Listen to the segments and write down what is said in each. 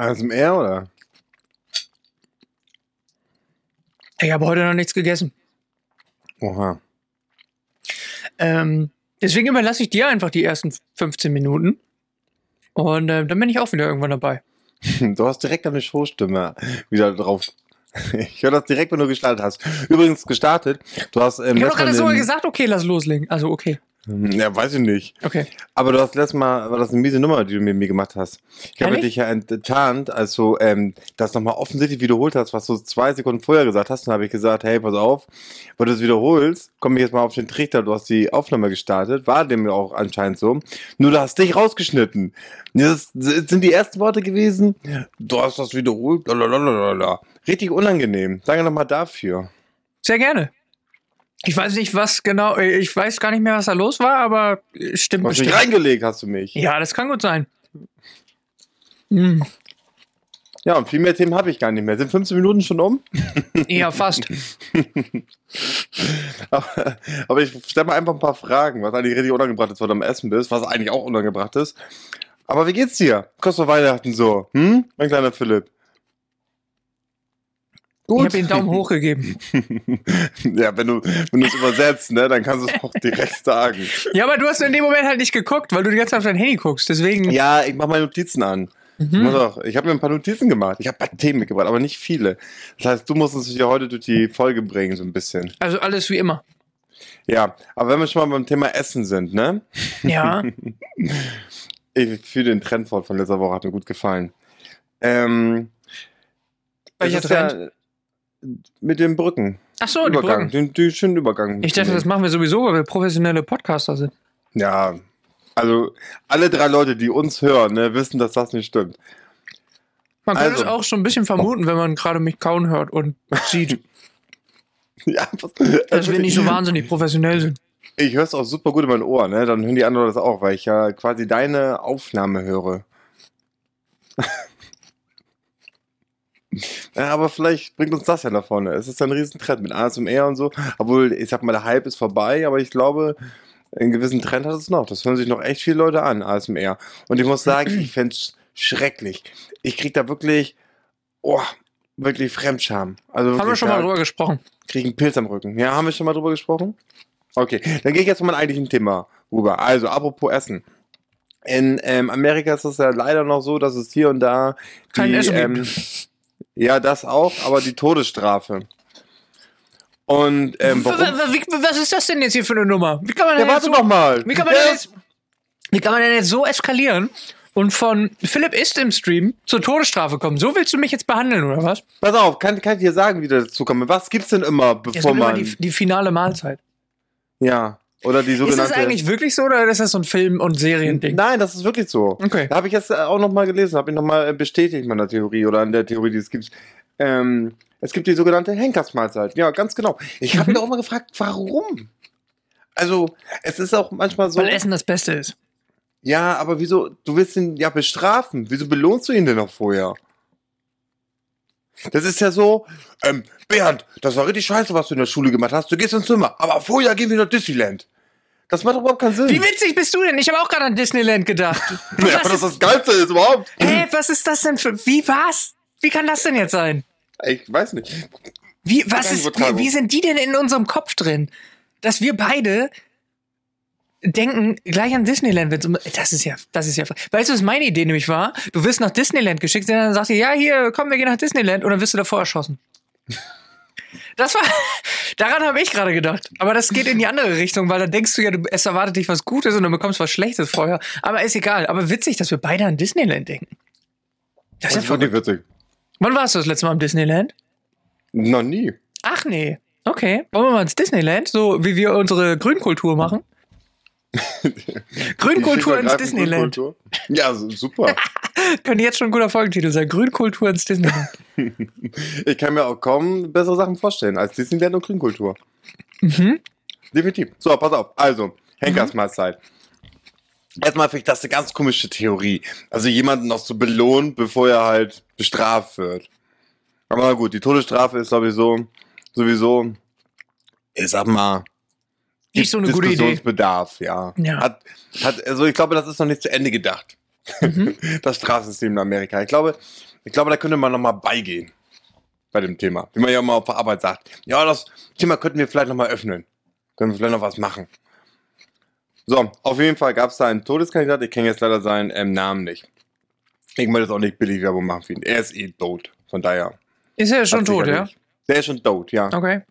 ASMR oder? Ich habe heute noch nichts gegessen. Oha. Ähm, deswegen überlasse ich dir einfach die ersten 15 Minuten. Und äh, dann bin ich auch wieder irgendwann dabei. Du hast direkt eine Showstimme wieder drauf. Ich höre das direkt, wenn du gestartet hast. Übrigens gestartet. Du hast ähm, Ich habe gerade so gesagt, okay, lass loslegen. Also okay. Hm, Ja, weiß ich nicht. Okay. Aber du hast letztes Mal, war das eine miese Nummer, die du mit mir gemacht hast. Ich habe dich ja enttarnt, als du ähm, das nochmal offensichtlich wiederholt hast, was du zwei Sekunden vorher gesagt hast. Dann habe ich gesagt, hey, pass auf, weil du es wiederholst, komme ich jetzt mal auf den Trichter, du hast die Aufnahme gestartet, war dem auch anscheinend so. Nur du hast dich rausgeschnitten. Das sind die ersten Worte gewesen, du hast das wiederholt, lalalala. Richtig unangenehm. Danke nochmal dafür. Sehr gerne. Ich weiß nicht, was genau, äh, ich weiß gar nicht mehr, was da los war, aber äh, stimmt Du hast mich reingelegt, hast du mich. Ja, das kann gut sein. Hm, Ja, und viel mehr Themen habe ich gar nicht mehr. Sind 15 Minuten schon um? ja, fast. Aber, aber ich stelle mal einfach ein paar Fragen, was eigentlich richtig unangebracht ist, weil du am Essen bist, was eigentlich auch unangebracht ist. Aber wie geht's dir? Kurz vor Weihnachten so, hm? Mein kleiner Philipp. Ich habe den Daumen hoch gegeben. ja, wenn du wenn du es übersetzt, ne, dann kannst du es auch direkt sagen. Ja, aber du hast in dem Moment halt nicht geguckt, weil du die ganze Zeit auf dein Handy guckst. Deswegen. Ja, ich mache meine Notizen an. Mhm. Doch. Ich habe mir ein paar Notizen gemacht. Ich habe ein paar Themen mitgebracht, aber nicht viele. Das heißt, du musst uns ja heute durch die Folge bringen, so ein bisschen. Also alles wie immer. Ja, aber wenn wir schon mal beim Thema Essen sind, ne? Ja. Ich fühle den Trend fort von letzter Woche, hat mir gut gefallen. Ähm, Welcher ist Ja mit den Brücken. Ach so, die Übergang, Brücken. den, den schönen Übergang. Ich dachte, das machen wir sowieso, weil wir professionelle Podcaster sind. Ja, also alle drei Leute, die uns hören, ne, wissen, dass das nicht stimmt. Man könnte Also. es auch schon ein bisschen vermuten, wenn man gerade mich kauen hört und sieht, Ja, was, dass wir nicht so wahnsinnig professionell sind. Ich höre es auch super gut in meinen Ohren, ne? Dann hören die anderen das auch, weil ich ja quasi deine Aufnahme höre. Ja, aber vielleicht bringt uns das ja nach vorne. Es ist ein Riesentrend mit ASMR und so. Obwohl, ich sag mal, der Hype ist vorbei, aber ich glaube, einen gewissen Trend hat es noch. Das hören sich noch echt viele Leute an, ASMR. Und ich muss sagen, ich fände es schrecklich. Ich krieg da wirklich, oh, wirklich Fremdscham. Also Haben wir wirklich, schon mal drüber gesprochen. kriege einen Pilz am Rücken. Ja, haben wir schon mal drüber gesprochen? Okay, dann gehe ich jetzt zu meinem eigentlichen Thema rüber. Also, apropos Essen. In ähm, Amerika ist es ja leider noch so, dass es hier und da Kein die, Essen ähm, gibt. ja, das auch, aber die Todesstrafe. Und ähm, warum? wie- Was ist das denn jetzt hier für eine Nummer? Wie kann man Ja, denn, jetzt warte so, doch mal. wie kann man Ja, denn jetzt, wie kann man denn jetzt so eskalieren und von Philipp ist im Stream zur Todesstrafe kommen? So willst du mich jetzt behandeln, oder was? Pass auf, kann, kann ich dir sagen, wie das dazu kommt? Was gibt's denn immer, bevor kommt immer man. die, die finale Mahlzeit. ja, oder die Ist sogenannte. das eigentlich wirklich so oder ist das so ein Film- und Seriending? Nein, das ist wirklich so. Okay. Da habe ich jetzt äh, auch nochmal gelesen, habe ich nochmal bestätigt in meiner Theorie oder an der Theorie, die es gibt. Ähm, es gibt die sogenannte Henkersmahlzeit. Ja, ganz genau. Ich habe Mhm. mich auch immer gefragt, warum? Also, es ist auch manchmal so. Weil Essen das Beste ist. Ja, aber wieso? Du willst ihn ja bestrafen. Wieso belohnst du ihn denn noch vorher? Das ist ja so, ähm, Bernd, das war richtig scheiße, was du in der Schule gemacht hast. Du gehst ins Zimmer, aber vorher gehen wir nach Disneyland. Das macht doch überhaupt keinen Sinn. Wie witzig bist du denn? Ich habe auch gerade an Disneyland gedacht. ja, aber das das Geilste ist überhaupt. Hä, was ist das denn für. Wie was? Wie kann das denn jetzt sein? Ich weiß nicht. Wie, was ist, wie, wie sind die denn in unserem Kopf drin? Dass wir beide denken gleich an Disneyland. wenn's um- Das ist ja, das ist ja. Weißt du, was meine Idee nämlich war? Du wirst nach Disneyland geschickt, und dann sagt ihr, ja, hier, komm, wir gehen nach Disneyland, und dann wirst du davor erschossen. Das war, daran habe ich gerade gedacht. Aber das geht in die andere Richtung, weil dann denkst du ja, du, es erwartet dich was Gutes und dann bekommst was Schlechtes vorher. Aber ist egal. Aber witzig, dass wir beide an Disneyland denken. Das Das ist wirklich witzig. Wann warst du das letzte Mal am Disneyland? Noch nie. Ach nee. Okay. Wollen wir mal ins Disneyland, so wie wir unsere Grünkultur machen? Grünkultur ins Disneyland. Grünkultur. Ja, super. Könnte jetzt schon ein guter Folgentitel sein. Grünkultur ins Disneyland. ich kann mir auch kaum bessere Sachen vorstellen als Disneyland und Grünkultur. mhm. Definitiv. So, pass auf. Also, Henkersmahlzeit. Erstmal finde ich das eine ganz komische Theorie. Also jemanden noch zu belohnen, bevor er halt bestraft wird. Aber gut, die Todesstrafe ist sowieso, sowieso, ich sag mal, Nicht so eine gute Idee. Diskussionsbedarf, ja. Ja. Hat, hat, also ich glaube, das ist noch nicht zu Ende gedacht. Mhm. Das Strafsystem in Amerika. Ich glaube, Ich glaube, da könnte man nochmal beigehen. Bei dem Thema. Wie man ja immer auf der Arbeit sagt. Ja, das Thema könnten wir vielleicht nochmal öffnen. Können wir vielleicht noch was machen. So, auf jeden Fall gab es da einen Todeskandidat. Ich kenne jetzt leider seinen ähm, Namen nicht. Ich möchte jetzt auch nicht billig Werbung machen für ihn. Er ist eh tot. Von daher. Ist er schon tot, ja? Der ist schon tot, ja. Okay.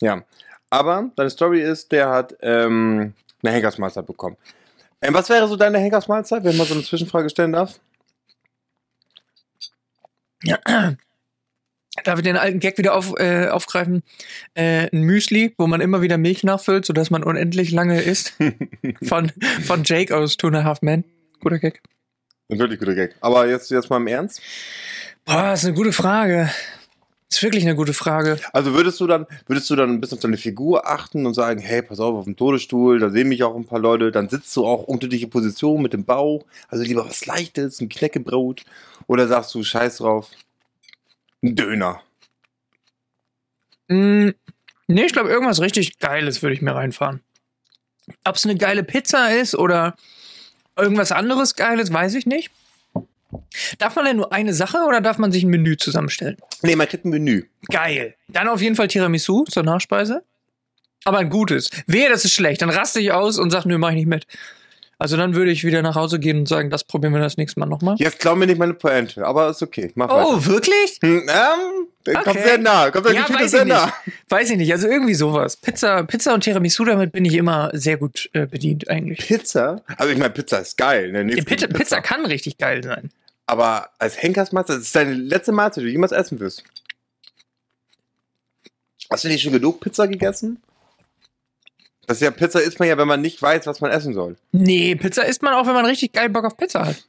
Ja. Aber deine Story ist, der hat ähm, eine Henkersmahlzeit bekommen. Ähm, was wäre so deine Henkersmahlzeit, wenn man so eine Zwischenfrage stellen darf? Darf ich den alten Gag wieder auf, äh, aufgreifen? Äh, ein Müsli, wo man immer wieder Milch nachfüllt, sodass man unendlich lange isst. von, von Jake aus Two and a Half Men. Guter Gag. Ein wirklich guter Gag. Aber jetzt, jetzt mal im Ernst. Boah, ist eine gute Frage. Ist wirklich eine gute Frage. Also würdest du dann, würdest du dann ein bisschen auf deine Figur achten und sagen, hey, pass auf, auf dem Todesstuhl, da sehen mich auch ein paar Leute, dann sitzt du auch unterschiedliche Position mit dem Bauch, also lieber was Leichtes, ein Knäckebrot, oder sagst du, scheiß drauf, ein Döner. Mm, nee, ich glaube, irgendwas richtig Geiles würde ich mir reinfahren. Ob es eine geile Pizza ist oder irgendwas anderes Geiles, weiß ich nicht. Darf man denn nur eine Sache oder darf man sich ein Menü zusammenstellen? Nee, man kriegt ein Menü. Geil. Dann auf jeden Fall Tiramisu zur Nachspeise. Aber ein gutes. Wehe, das ist schlecht. Dann raste ich aus und sag, nö, mach ich nicht mit. Also dann würde ich wieder nach Hause gehen und sagen, das probieren wir das nächste Mal nochmal. Jetzt glaub mir nicht meine Pointe, aber ist okay, mach weiter. Oh, wirklich? Hm, ähm, der kommt Okay. sehr nah, kommt Ja, weiß sehr ich nicht. nah. Weiß ich nicht. Also irgendwie sowas. Pizza, Pizza und Tiramisu, damit bin ich immer sehr gut äh, bedient eigentlich. Pizza? Also ich meine, Pizza ist geil. Ne? Pizza, Pizza kann richtig geil sein. Aber als Henkersmahlzeit, das ist deine letzte Mahlzeit, die du jemals essen wirst. Hast du nicht schon genug Pizza gegessen? Das ist ja, Pizza isst man ja, wenn man nicht weiß, was man essen soll. Nee, Pizza isst man auch, wenn man richtig geil Bock auf Pizza hat.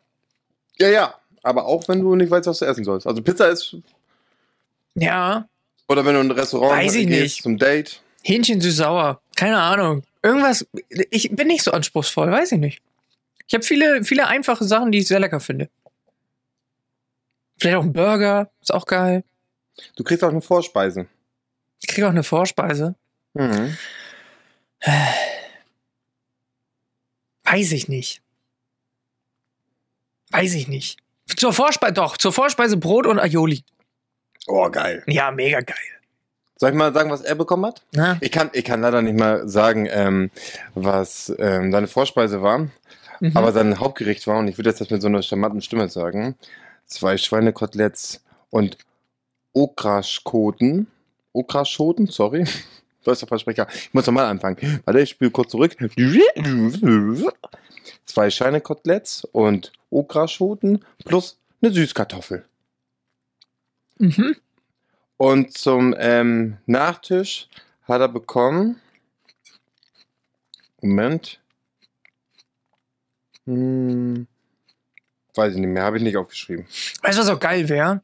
Ja, ja. Aber auch wenn du nicht weißt, was du essen sollst. Also Pizza ist, Ja, oder wenn du in ein Restaurant Weiß ich gehst nicht. zum Date. Hähnchen süß-sauer. Keine Ahnung. Irgendwas. Ich bin nicht so anspruchsvoll, weiß ich nicht. Ich habe viele, viele einfache Sachen, die ich sehr lecker finde. Vielleicht auch ein Burger, ist auch geil. Du kriegst auch eine Vorspeise. Ich kriege auch eine Vorspeise. Mhm. Weiß ich nicht. Weiß ich nicht. Zur Vorspeise, doch, zur Vorspeise Brot und Aioli. Oh, geil. Ja, mega geil. Soll ich mal sagen, was er bekommen hat? Na? Ich kann, ich kann leider nicht mal sagen, ähm, was ähm, seine Vorspeise war. Mhm. Aber sein Hauptgericht war, und ich würde jetzt das mit so einer charmanten Stimme sagen, zwei Schweinekoteletts und Okraschkoten. Okraschoten, sorry. Deutscher Versprecher. Ich muss nochmal anfangen. Warte, ich spiele kurz zurück. Zwei Schweinekoteletts und Okraschoten plus eine Süßkartoffel. Mhm. Und zum ähm, Nachtisch hat er bekommen. Moment. Hm, weiß ich nicht mehr, habe ich nicht aufgeschrieben. Weißt du, was auch geil wäre?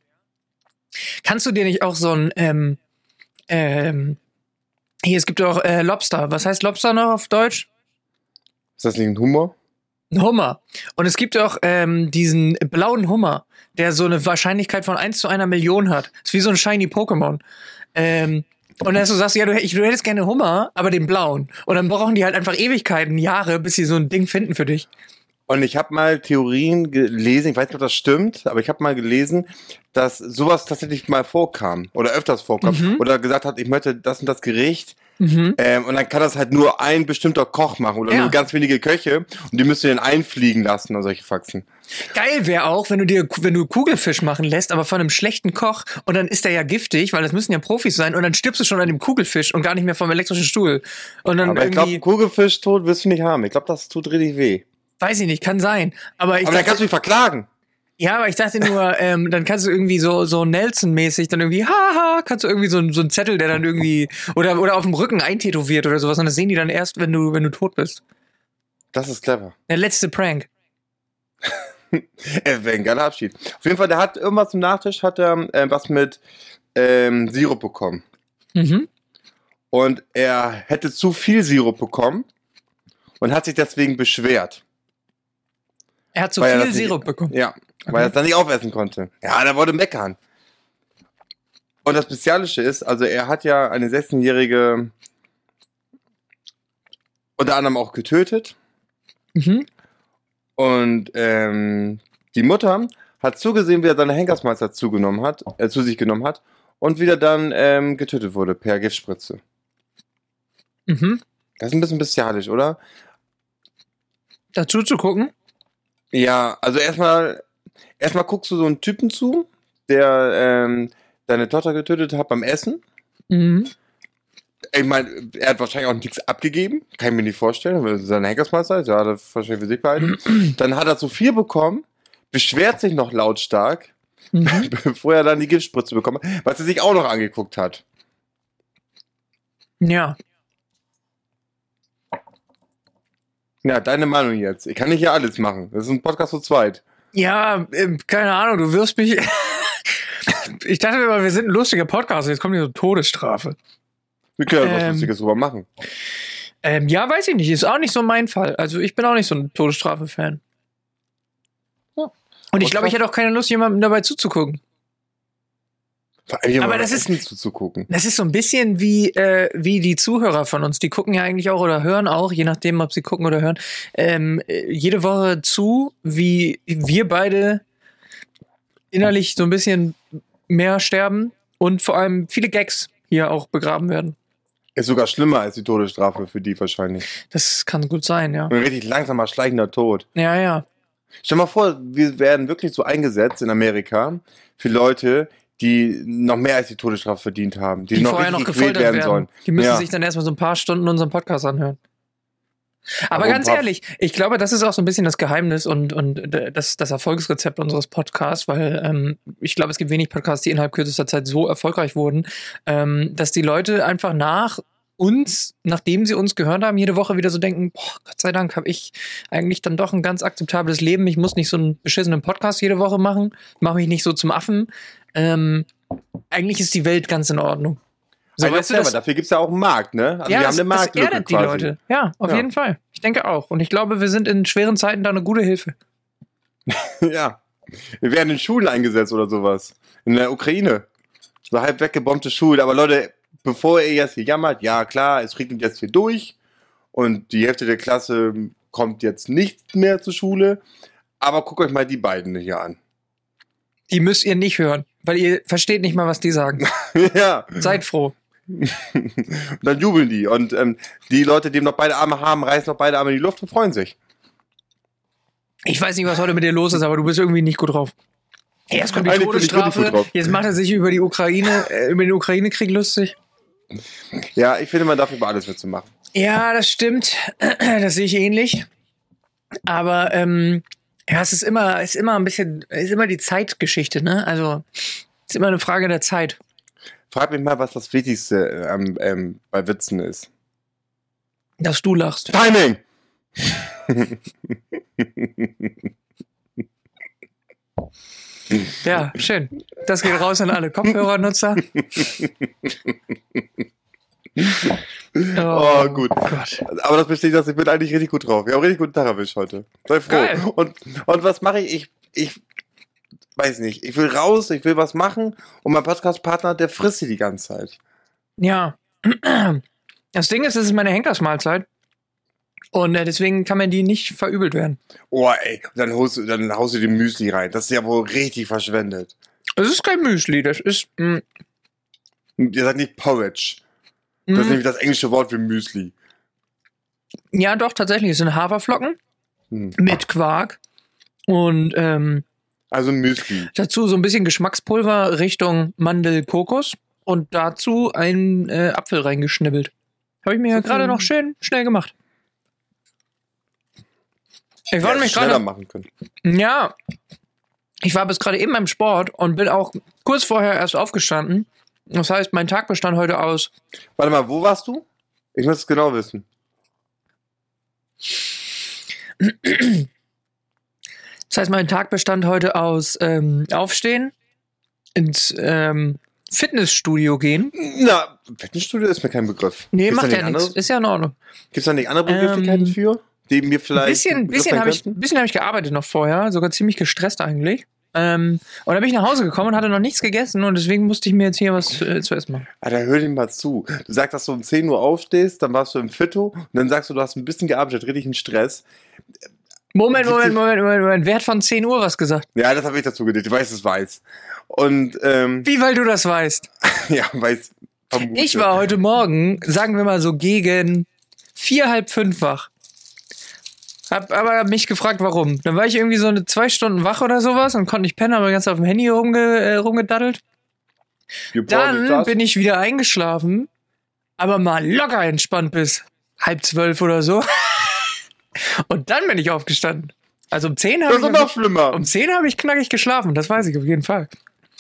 Kannst du dir nicht auch so ein, ähm, ähm, hier, es gibt doch äh, Lobster. Was heißt Lobster noch auf Deutsch? Ist das nicht ein Humor? Ein Hummer. Und es gibt auch ähm, diesen blauen Hummer, der so eine Wahrscheinlichkeit von 1 zu einer Million hat. Ist wie so ein shiny Pokémon. Ähm, und dann du sagst, ja, du, ich, du hättest gerne Hummer, aber den blauen. Und dann brauchen die halt einfach Ewigkeiten, Jahre, bis sie so ein Ding finden für dich. Und ich habe mal Theorien gelesen, ich weiß nicht, ob das stimmt, aber ich habe mal gelesen, dass sowas tatsächlich mal vorkam oder öfters vorkam Mhm. oder gesagt hat, ich möchte das und das Gericht Mhm. ähm, und dann kann das halt nur ein bestimmter Koch machen oder Ja. nur ganz wenige Köche und die müsst ihr dann einfliegen lassen oder solche Faxen. Geil wäre auch, wenn du dir, wenn du Kugelfisch machen lässt, aber von einem schlechten Koch und dann ist der ja giftig, weil das müssen ja Profis sein und dann stirbst du schon an dem Kugelfisch und gar nicht mehr vom elektrischen Stuhl. Und dann Aber ich irgendwie, glaube, Kugelfisch tot wirst du nicht haben. Ich glaube, das tut richtig weh. Weiß ich nicht, kann sein. Aber ich aber dann dachte, kannst du dich verklagen. ja, aber ich dachte nur, ähm, dann kannst du irgendwie so, so Nelson-mäßig dann irgendwie, haha, kannst du irgendwie so, so einen Zettel, der dann irgendwie, oder, oder auf dem Rücken eintätowiert oder sowas und das sehen die dann erst, wenn du, wenn du tot bist. Das ist clever. Der letzte Prank. Äh, ein geiler Abschied. Auf jeden Fall, der hat irgendwas zum Nachtisch, hat er äh, was mit ähm, Sirup bekommen. Mhm. Und er hätte zu viel Sirup bekommen und hat sich deswegen beschwert. Er hat zu Weil viel das nicht- Sirup bekommen. Ja, weil er es dann nicht aufessen konnte. Ja, der wollte meckern. Und das Spezialische ist, also er hat ja eine 16-jährige unter anderem auch getötet. Mhm. Und ähm, die Mutter hat zugesehen, wie er seine Henkersmeister zugenommen hat, äh, zu sich genommen hat und wieder dann ähm, getötet wurde per Giftspritze. Mhm. Das ist ein bisschen bestialisch, oder? Dazu zu gucken. Ja, also erstmal, erstmal guckst du so einen Typen zu, der ähm, deine Tochter getötet hat beim Essen. Mhm. Ich meine, er hat wahrscheinlich auch nichts abgegeben, kann ich mir nicht vorstellen, weil es sein Henkersmeister ist, ja, hat er wahrscheinlich für sich behalten. Dann hat er zu viel bekommen, beschwert sich noch lautstark, Mhm. bevor er dann die Giftspritze bekommen hat, was er sich auch noch angeguckt hat. Ja. Ja, deine Meinung jetzt. Ich kann nicht hier alles machen. Das ist ein Podcast zu zweit. Ja, ähm, keine Ahnung, du wirst mich. ich dachte immer, wir sind ein lustiger Podcast, jetzt kommt hier so Todesstrafe. Wir können ja was Ähm. Lustiges drüber machen. Ähm, ja, weiß ich nicht, ist auch nicht so mein Fall. Also ich bin auch nicht so ein Todesstrafe-Fan. Ja. Und ich glaube, ich hätte auch keine Lust, jemandem dabei zuzugucken. Aber das ist- zuzugucken. Das ist so ein bisschen wie, äh, wie die Zuhörer von uns. Die gucken ja eigentlich auch oder hören auch, je nachdem, ob sie gucken oder hören, ähm, äh, jede Woche zu, wie wir beide innerlich so ein bisschen mehr sterben und vor allem viele Gags hier auch begraben werden. Ist sogar schlimmer als die Todesstrafe für die wahrscheinlich. Das kann gut sein, ja. Ein richtig langsamer, schleichender Tod. Ja, ja. Stell mal vor, wir werden wirklich so eingesetzt in Amerika für Leute, die noch mehr als die Todesstrafe verdient haben, die, Die, noch vorher noch gequält werden. werden sollen. Die müssen Ja. sich dann erstmal so ein paar Stunden unseren Podcast anhören. Aber, Aber ganz ehrlich, ich glaube, das ist auch so ein bisschen das Geheimnis und, und das, das Erfolgsrezept unseres Podcasts, weil ähm, ich glaube, es gibt wenig Podcasts, die innerhalb kürzester Zeit so erfolgreich wurden, ähm, dass die Leute einfach nach uns, nachdem sie uns gehört haben, jede Woche wieder so denken, boah, Gott sei Dank habe ich eigentlich dann doch ein ganz akzeptables Leben. Ich muss nicht so einen beschissenen Podcast jede Woche machen, mache mich nicht so zum Affen. Ähm, eigentlich ist die Welt ganz in Ordnung. So, Also weißt du, aber das, dafür gibt es ja auch einen Markt, ne? Also wir haben das, eine das Marktlücke erdet die quasi. Leute. Ja, auf Ja. jeden Fall. Ich denke auch. Und ich glaube, wir sind in schweren Zeiten da eine gute Hilfe. ja. Wir werden in Schulen eingesetzt oder sowas. In der Ukraine. So halb weggebombte Schulen. Aber Leute, bevor ihr jetzt hier jammert, ja klar, es regnet jetzt hier durch und die Hälfte der Klasse kommt jetzt nicht mehr zur Schule. Aber guckt euch mal die beiden hier an. Die müsst ihr nicht hören, weil ihr versteht nicht mal, was die sagen. ja. Seid froh. Und dann jubeln die. Und ähm, die Leute, die noch beide Arme haben, reißen noch beide Arme in die Luft und freuen sich. Ich weiß nicht, was heute mit dir los ist, aber du bist irgendwie nicht gut drauf. Erst kommt die Eigentlich Todesstrafe, jetzt macht er sich über die Ukraine, äh, über den Ukraine-Krieg lustig. Ja, ich finde, man darf über alles Witze machen. Ja, das stimmt. Das sehe ich ähnlich. Aber ähm, ja, es ist immer, ist immer ein bisschen, ist immer die Zeitgeschichte, ne? Also es ist immer eine Frage der Zeit. Frag mich mal, was das Wichtigste ähm, ähm, bei Witzen ist. Dass du lachst. Timing! Ja, schön. Das geht raus an alle Kopfhörernutzer. Oh, gut. Gott. Aber das besteht, dass ich bin eigentlich richtig gut drauf. Ich habe einen richtig guten Tag erwischt heute. Sei froh. Geil. Und, und was mache ich? Ich, ich weiß nicht. Ich will raus, ich will was machen und mein Podcast-Partner, der frisst sie die ganze Zeit. Ja. Das Ding ist, es ist meine Henkersmahlzeit. Und äh, deswegen kann mir die nicht verübelt werden. Oh, ey, dann haust, du- dann haust du die Müsli rein. Das ist ja wohl richtig verschwendet. Es ist kein Müsli, das ist. mm, Ihr sagt nicht Porridge. Das ist mm, nämlich das englische Wort für Müsli. ja, doch, tatsächlich. Es sind Haferflocken Hm. mit Quark. Und ähm, Also Müsli. dazu so ein bisschen Geschmackspulver Richtung Mandel-Kokos. Und dazu ein äh, Apfel reingeschnibbelt. Habe ich mir So gerade noch schön schnell gemacht. Ich war Ja, nämlich schneller gerade. machen können. Ja. Ich war bis gerade eben beim Sport und bin auch kurz vorher erst aufgestanden. Das heißt, mein Tag bestand heute aus. Warte mal, wo warst du? Ich muss es genau wissen. Das heißt, mein Tag bestand heute aus ähm, Aufstehen, ins ähm, Fitnessstudio gehen. Na, Fitnessstudio ist mir kein Begriff. Nee, Gibt's macht ja nichts. Ist ja in Ordnung. Gibt's da nicht andere Begrifflichkeiten Ähm, für? Die mir Ein vielleicht. bisschen, ein bisschen sein habe ich, bisschen hab ich gearbeitet noch vorher, sogar ziemlich gestresst eigentlich. Ähm, und dann bin ich nach Hause gekommen und hatte noch nichts gegessen und deswegen musste ich mir jetzt hier was äh, zu essen machen. Alter, hör dir mal zu. Du sagst, dass du um 10 Uhr aufstehst, dann warst du im Fitto und dann sagst du, du hast ein bisschen gearbeitet, richtig einen Stress. Moment, Moment, Moment, Moment, Moment. Wer hat von 10 Uhr was gesagt? Ja, das habe ich dazu gedacht. Ich weiß, es weiß. Und, ähm, Wie, weil du das weißt? ja, weiß. vermute. Ich war heute Morgen, sagen wir mal so gegen vier, halb fünf wach. Hab aber mich gefragt, warum. Dann war ich irgendwie so eine zwei Stunden wach oder sowas und konnte nicht pennen, aber ganz auf dem Handy rumge äh, rumgedaddelt. You Dann bin ich wieder eingeschlafen, aber mal locker entspannt bis halb zwölf oder so. Und dann bin ich aufgestanden. Also um zehn habe Das ich, ist noch schlimmer. um zehn habe ich knackig geschlafen, das weiß ich auf jeden Fall.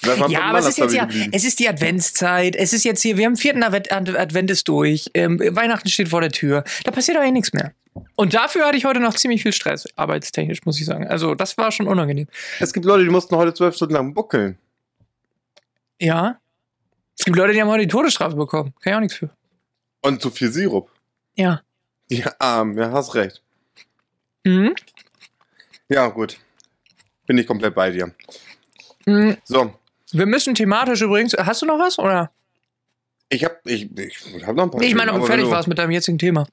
Das Ja, aber es ist jetzt ja, es ist die Adventszeit, es ist jetzt hier, wir haben vierten Advent, Ad- Advent ist durch, ähm, Weihnachten steht vor der Tür, da passiert doch eh nichts mehr. Und dafür hatte ich heute noch ziemlich viel Stress, arbeitstechnisch, muss ich sagen. Also, das war schon unangenehm. Es gibt Leute, die mussten heute zwölf Stunden lang buckeln. Ja. Es gibt Leute, die haben heute die Todesstrafe bekommen. Kann ich auch nichts für. Und zu viel Sirup. Ja. Ja, arm, ja, hast recht. Mhm. Ja, gut. Bin ich komplett bei dir. Mhm. So, Wir müssen thematisch übrigens. Hast du noch was? Oder? ich hab, ich, ich hab noch ein paar. Ich meine, ob fertig warst mit deinem jetzigen Thema.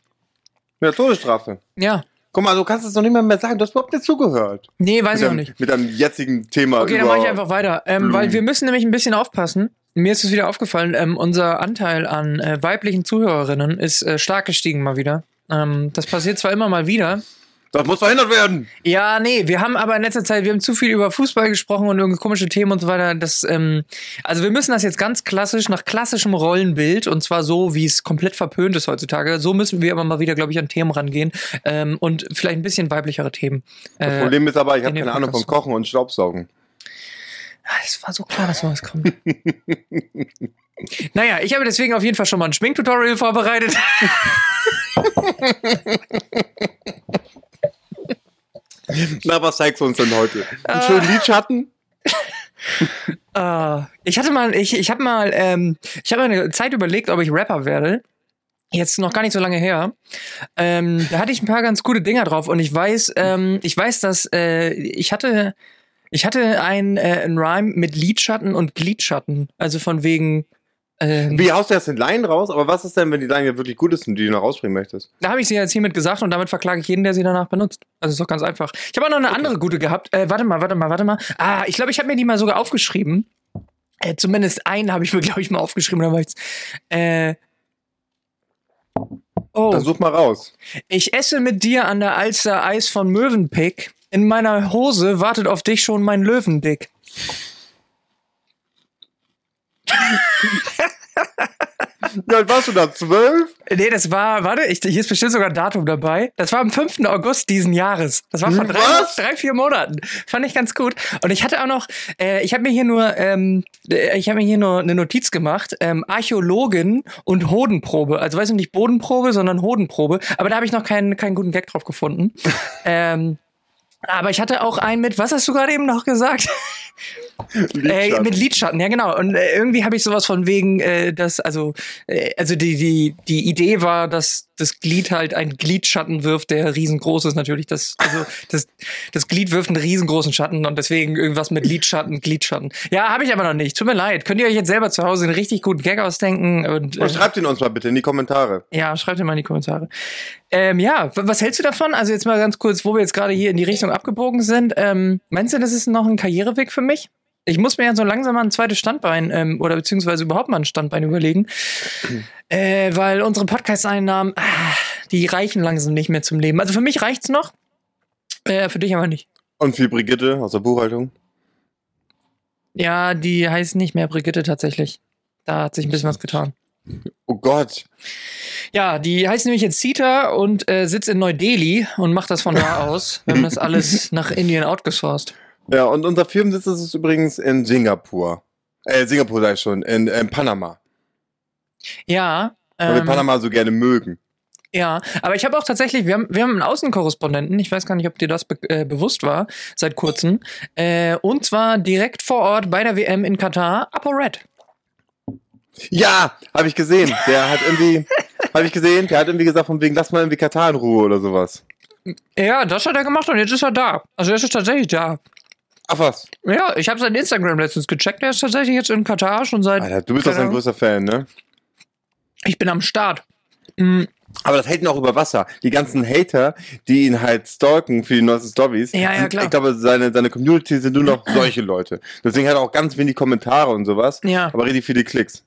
Mit der Todesstrafe. Ja. Guck mal, du kannst es noch nicht mal mehr sagen. Du hast überhaupt nicht zugehört. Nee, weiß mit ich auch nicht. Mit deinem jetzigen Thema Okay, dann mache ich einfach weiter. Ähm, weil wir müssen nämlich ein bisschen aufpassen. Mir ist es wieder aufgefallen, ähm, unser Anteil an äh, weiblichen Zuhörerinnen ist äh, stark gestiegen mal wieder. Ähm, das passiert zwar immer mal wieder. Das muss verhindert werden. Ja, nee, wir haben aber in letzter Zeit, wir haben zu viel über Fußball gesprochen und irgendwie komische Themen und so weiter. Das, ähm, also wir müssen das jetzt ganz klassisch, nach klassischem Rollenbild, und zwar so, wie es komplett verpönt ist heutzutage. So müssen wir aber mal wieder, glaube ich, an Themen rangehen. Ähm, und vielleicht ein bisschen weiblichere Themen. Das Äh, Problem ist aber, ich habe keine Ahnung von. Kochen und Staubsaugen. Ah, Es war so klar, dass sowas kommt. naja, ich habe deswegen auf jeden Fall schon mal ein Schminktutorial vorbereitet. Na, was zeigst du uns denn heute? Einen schönen Lidschatten? Äh, ich hatte mal, ich, ich habe mal, ähm, ich habe eine Zeit überlegt, ob ich Rapper werde. Jetzt noch gar nicht so lange her. Ähm, da hatte ich ein paar ganz gute Dinger drauf und ich weiß, ähm, ich weiß, dass äh, ich hatte, ich hatte ein, äh, ein Rhyme mit Lidschatten und Glidschatten. Also von wegen. Ähm, Wie haust du jetzt den Line raus? Aber was ist denn, wenn die Line wirklich gut ist und die du noch rausbringen möchtest? Da habe ich sie jetzt hiermit gesagt und damit verklage ich jeden, der sie danach benutzt. Also ist doch ganz einfach. Ich habe auch noch eine andere gute gehabt. Äh, warte mal, warte mal, warte mal. Ah, ich glaube, ich habe mir die mal sogar aufgeschrieben. Äh, zumindest einen habe ich mir, glaube ich, mal aufgeschrieben. Da war ich, äh, oh, Dann such mal raus. ich esse mit dir an der Alster Eis von Mövenpick. In meiner Hose wartet auf dich schon mein Löwendick. Wie alt warst du da? Zwölf? Nee, das war, warte, ich, hier ist bestimmt sogar ein Datum dabei. Das war am 5. August diesen Jahres. Das war vor drei, drei vier Monaten. Fand ich ganz gut. Und ich hatte auch noch, äh, ich habe mir hier nur, ähm, äh, ich habe mir hier nur eine Notiz gemacht, ähm, Archäologin und Hodenprobe. Also weiß ich nicht Bodenprobe, sondern Hodenprobe. Aber da habe ich noch keinen, keinen guten Gag drauf gefunden. ähm, aber ich hatte auch einen mit, was hast du gerade eben noch gesagt? Äh, Lidschatten. mit Lidschatten, ja genau. Und äh, irgendwie habe ich sowas von wegen, äh, dass, also, äh, also die, die, die Idee war, dass das Glied halt einen Glidschatten wirft, der riesengroß ist natürlich. Das, also das, das Glied wirft einen riesengroßen Schatten und deswegen irgendwas mit Lidschatten, Glidschatten. Ja, habe ich aber noch nicht. Tut mir leid. Könnt ihr euch jetzt selber zu Hause einen richtig guten Gag ausdenken? Und, äh, Und schreibt ihn uns mal bitte in die Kommentare. ja, schreibt ihr mal in die Kommentare. Ähm, ja, was hältst du davon? Also jetzt mal ganz kurz, wo wir jetzt gerade hier in die Richtung abgebogen sind. Ähm, meinst du, das ist noch ein Karriereweg für mich? Ich muss mir ja so langsam mal ein zweites Standbein ähm, oder beziehungsweise überhaupt mal ein Standbein überlegen. äh, weil unsere Podcast-Einnahmen, ah, die reichen langsam nicht mehr zum Leben. Also für mich reicht's noch, äh, für dich aber nicht. Und viel Brigitte aus der Buchhaltung. Ja, die heißt nicht mehr Brigitte tatsächlich. Da hat sich ein bisschen was getan. Oh Gott. Ja, die heißt nämlich jetzt Sita und äh, sitzt in Neu-Delhi und macht das von da aus. Wir haben das alles nach Indien outgesourced. Ja, und unser Firmensitz ist übrigens in Singapur. Äh, Singapur sei schon, in, in Panama. Ja. Weil wir Ähm, Panama so gerne mögen. ja, aber ich habe auch tatsächlich, wir haben, wir haben einen Außenkorrespondenten, ich weiß gar nicht, ob dir das be äh, bewusst war, seit kurzem. Äh, und zwar direkt vor Ort bei der WM in Katar, Apo Red. Ja, habe ich gesehen. Der hat irgendwie, habe ich gesehen, der hat irgendwie gesagt, von wegen, lass mal irgendwie Katar in Ruhe oder sowas. Ja, das hat er gemacht und jetzt ist er da. Also er ist tatsächlich da. Ach was. Ja, ich habe sein Instagram letztens gecheckt, er ist tatsächlich jetzt in Katar schon seit. Alter, du bist doch sein größter Fan, ne? Ich bin am Start. Mm, Aber das Haten auch über Wasser. Die ganzen Hater, die ihn halt stalken für die neuesten Stories. Ja, ja, klar. Ich glaube, seine, seine Community sind nur noch solche Leute. Deswegen hat er auch ganz wenig Kommentare und sowas. Ja. Aber richtig viele Klicks.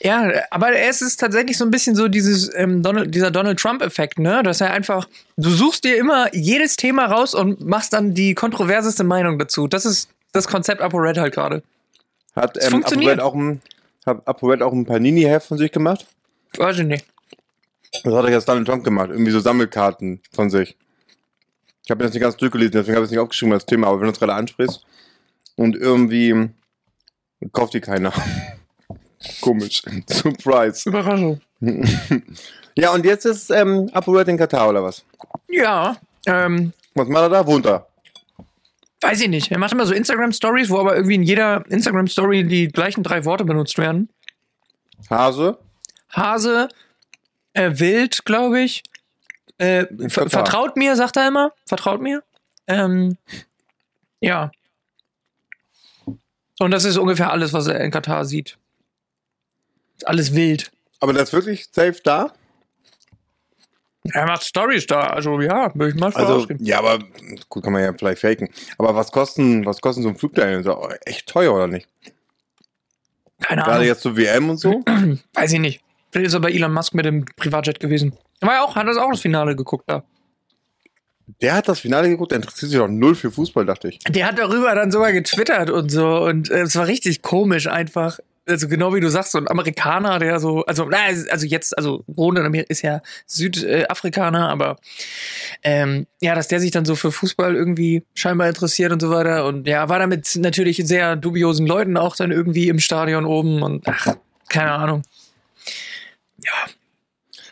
Ja, aber es ist tatsächlich so ein bisschen so dieses ähm, Donald, dieser Donald Trump-Effekt, ne? Dass er einfach, du suchst dir immer jedes Thema raus und machst dann die kontroverseste Meinung dazu. Das ist das Konzept ApoRed halt gerade. Hat Es ähm, funktioniert. ApoRed auch ein, hat ApoRed auch ein Panini-Heft von sich gemacht? Weiß ich nicht. Das hat er jetzt Donald Trump gemacht. Irgendwie so Sammelkarten von sich. Ich habe jetzt nicht ganz durchgelesen, deswegen habe ich es nicht aufgeschrieben, das Thema, aber wenn du es gerade ansprichst und irgendwie kauft die keiner. Komisch. Surprise. Überraschung. ja, und jetzt ist ähm, ApoRed in Katar oder was? Ja, ähm, Was macht er da? Wohnt er? weiß ich nicht. Er macht immer so Instagram-Stories, wo aber irgendwie in jeder Instagram-Story die gleichen drei Worte benutzt werden. Hase? Hase, äh, Wild, glaube ich. Äh, ver vertraut mir, sagt er immer. Vertraut mir. Ähm, ja. Und das ist ungefähr alles, was er in Katar sieht. Alles wild. Aber der ist wirklich safe da? Er macht Stories da, also ja, würde ich mal Also, ja, aber gut, kann man ja vielleicht faken. Aber was kosten, was kosten so ein Flug dahin? Echt teuer, oder nicht? Keine Gerade Ahnung. jetzt zur WM und so? Weiß ich nicht. Vielleicht ist er bei Elon Musk mit dem Privatjet gewesen. Er war ja auch, hat das auch das Finale geguckt da. Der hat das Finale geguckt, der interessiert sich doch null für Fußball, dachte ich. Der hat darüber dann sogar getwittert und so und äh, es war richtig komisch einfach. Also genau wie du sagst, so ein Amerikaner, der so, also na, also jetzt, also Amir- ist ja Südafrikaner, aber ähm, ja, dass der sich dann so für Fußball irgendwie scheinbar interessiert und so weiter und ja, war damit natürlich sehr dubiosen Leuten auch dann irgendwie im Stadion oben und ach, keine Ahnung.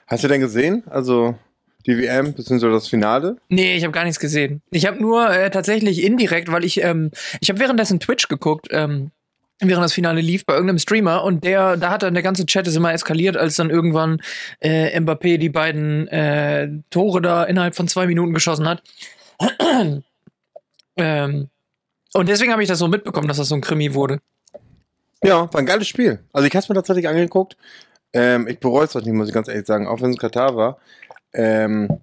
Hast du denn gesehen? Also die WM bzw. das Finale? Nee, ich habe gar nichts gesehen. Ich habe nur äh, tatsächlich indirekt, weil ich ähm, ich habe währenddessen Twitch geguckt, ähm, während das Finale lief bei irgendeinem Streamer und der da hat dann der ganze Chat ist immer eskaliert, als dann irgendwann äh, Mbappé die beiden äh, Tore da innerhalb von zwei Minuten geschossen hat. ähm, und deswegen habe ich das so mitbekommen, dass das so ein Krimi wurde. Ja, war ein geiles Spiel. Also ich habe es mir tatsächlich angeguckt. Ähm, ich bereue es doch nicht, muss ich ganz ehrlich sagen, auch wenn es Katar war. Ähm,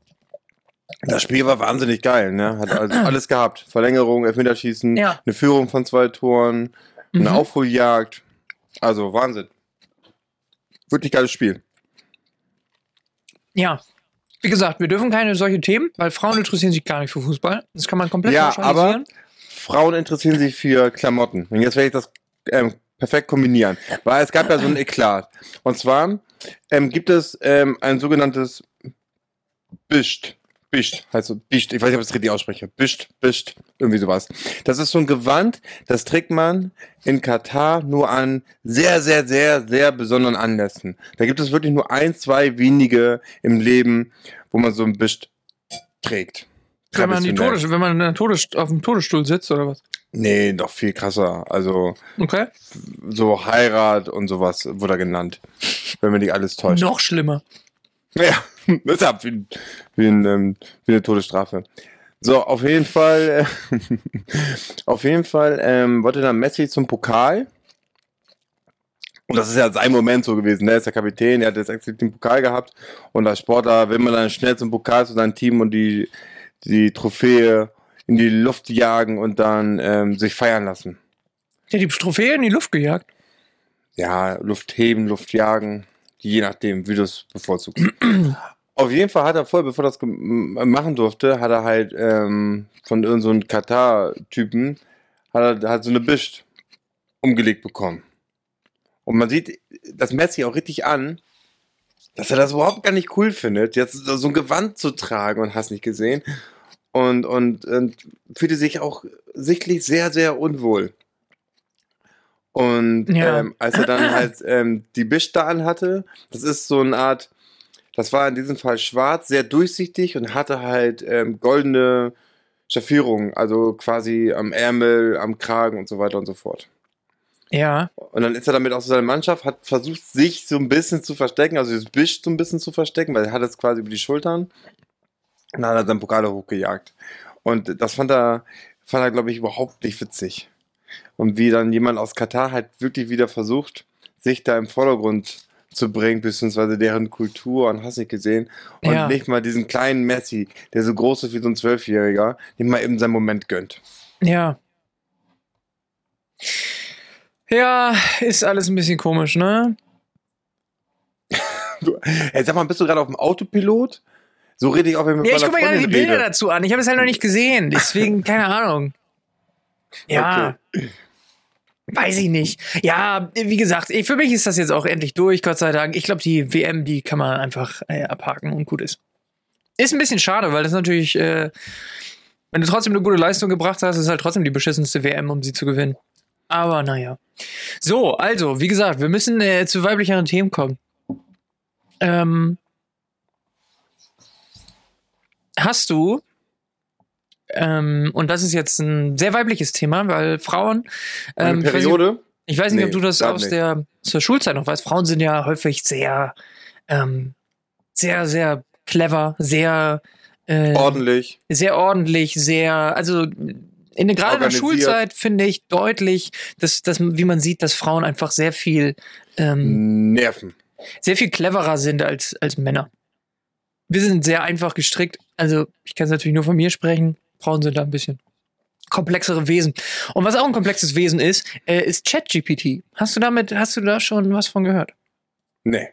das Spiel war wahnsinnig geil, ne? Hat also alles gehabt. Verlängerung, Elfmeterschießen, Ja. eine Führung von zwei Toren, eine Mhm. Aufholjagd. Also Wahnsinn. Wirklich geiles Spiel. Ja. Wie gesagt, wir dürfen keine solche Themen, weil Frauen interessieren sich gar nicht für Fußball. Das kann man komplett Ja, pauschalisieren. Frauen interessieren sich für Klamotten. Und jetzt werde ich das ähm, perfekt kombinieren. Weil es gab ja so ein Eklat. Und zwar ähm, gibt es ähm, ein sogenanntes Bischt. Bischt, heißt so Bischt. Ich weiß nicht, ob ich das richtig ausspreche. Bischt, Bischt, irgendwie sowas. Das ist so ein Gewand, das trägt man in Katar nur an sehr, sehr, sehr, sehr besonderen Anlässen. Da gibt es wirklich nur ein, zwei wenige im Leben, wo man so ein Bischt trägt. Wenn man, die. Todes wenn man Todes auf dem Todesstuhl sitzt oder was? Nee, noch viel krasser. Also Okay. so Heirat und sowas wurde genannt. Wenn man nicht alles täuscht. Noch schlimmer. Ja, das ja wie, wie, ein, ähm, wie eine Todesstrafe. So, auf jeden Fall, äh, auf jeden Fall ähm, wollte dann Messi zum Pokal. Und das ist ja sein Moment so gewesen. Ne? Er ist der Kapitän, er hat jetzt extra den Pokal gehabt. Und als Sportler will man dann schnell zum Pokal zu seinem Team und die, die Trophäe in die Luft jagen und dann ähm, sich feiern lassen. Hat die Trophäe in die Luft gejagt. ja, Luft heben, Luft jagen, je nachdem, wie du es bevorzugst. Auf jeden Fall hat er vorher, bevor er das machen durfte, hat er halt ähm, von irgendeinem so einem Katar-Typen, hat er hat so eine Bischt umgelegt bekommen. Und man sieht das Messi auch richtig an, dass er das überhaupt gar nicht cool findet, jetzt so ein Gewand zu tragen und hast nicht gesehen. Und, und, und fühlte sich auch sichtlich sehr, sehr unwohl. Und Ja. ähm, als er dann halt ähm, die Bisch da anhatte, das ist so eine Art, das war in diesem Fall schwarz, sehr durchsichtig und hatte halt ähm, goldene Schaffierungen, also quasi am Ärmel, am Kragen und so weiter und so fort. Ja. Und dann ist er damit auch zu seiner Mannschaft, hat versucht, sich so ein bisschen zu verstecken, also das Bisch so ein bisschen zu verstecken, weil er hat es quasi über die Schultern. Und dann hat er seinen Pokal hochgejagt. Und das fand er, fand er, glaube ich, überhaupt nicht witzig. Und wie dann jemand aus Katar halt wirklich wieder versucht, sich da im Vordergrund zu bringen, beziehungsweise deren Kultur und hast nicht gesehen. Und Ja. nicht mal diesen kleinen Messi, der so groß ist wie so ein Zwölfjähriger, dem mal eben seinen Moment gönnt. Ja. Ja, ist alles ein bisschen komisch, ne? Du, ey, sag mal, bist du gerade auf dem Autopilot? So rede ich auch, wenn ich mit Ja, ich gucke mir gerade die Bilder rede. dazu an. Ich habe es halt noch nicht gesehen. Deswegen, keine Ahnung. Ja. Weiß ich nicht. Ja, wie gesagt, für mich ist das jetzt auch endlich durch, Gott sei Dank. Ich glaube, die WM, die kann man einfach äh, abhaken und gut ist. Ist ein bisschen schade, weil das natürlich, äh, wenn du trotzdem eine gute Leistung gebracht hast, ist halt trotzdem die beschissenste WM, um sie zu gewinnen. Aber naja. So, also, wie gesagt, wir müssen äh, zu weiblicheren Themen kommen. Ähm, hast du, ähm, und das ist jetzt ein sehr weibliches Thema, weil Frauen, Eine ähm, ich weiß nicht, Periode? ich weiß nicht, ob Nee, du das aus nicht. der, aus der Schulzeit noch weißt. Frauen sind ja häufig sehr, ähm, sehr, sehr clever, sehr, äh, Ordentlich. sehr ordentlich, sehr, also in, gerade in der. Schulzeit finde ich deutlich, dass, dass, wie man sieht, dass Frauen einfach sehr viel, ähm, Nerven. sehr viel cleverer sind als, als Männer. Wir sind sehr einfach gestrickt. Also, ich kann es natürlich nur von mir sprechen. Frauen sind da ein bisschen komplexere Wesen. Und was auch ein komplexes Wesen ist, äh, ist ChatGPT. Hast du damit, hast du da schon was von gehört? Nee.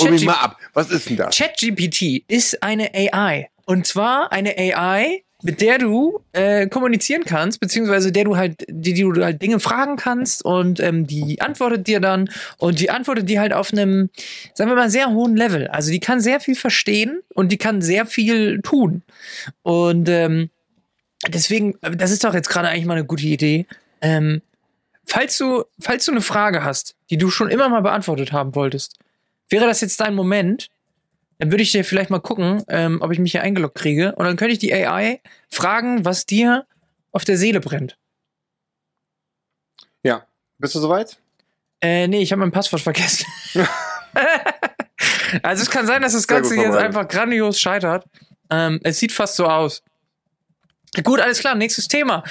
Hol mich mal ab. Was ist denn das? ChatGPT ist eine AI. Und zwar eine AI, mit der du äh, kommunizieren kannst, beziehungsweise der du halt, die, die du halt Dinge fragen kannst und ähm, die antwortet dir dann und die antwortet dir halt auf einem, sagen wir mal, sehr hohen Level. Also die kann sehr viel verstehen und die kann sehr viel tun. Und ähm, deswegen, das ist doch jetzt gerade eigentlich mal eine gute Idee. Ähm, falls du, falls du eine Frage hast, die du schon immer mal beantwortet haben wolltest, wäre das jetzt dein Moment, dann würde ich dir vielleicht mal gucken, ähm, ob ich mich hier eingeloggt kriege. Und dann könnte ich die AI fragen, was dir auf der Seele brennt. Ja. Bist du soweit? Äh, nee, ich habe mein Passwort vergessen. also es kann sein, dass das Ganze jetzt einfach grandios scheitert. Ähm, es sieht fast so aus. Gut, alles klar, nächstes Thema.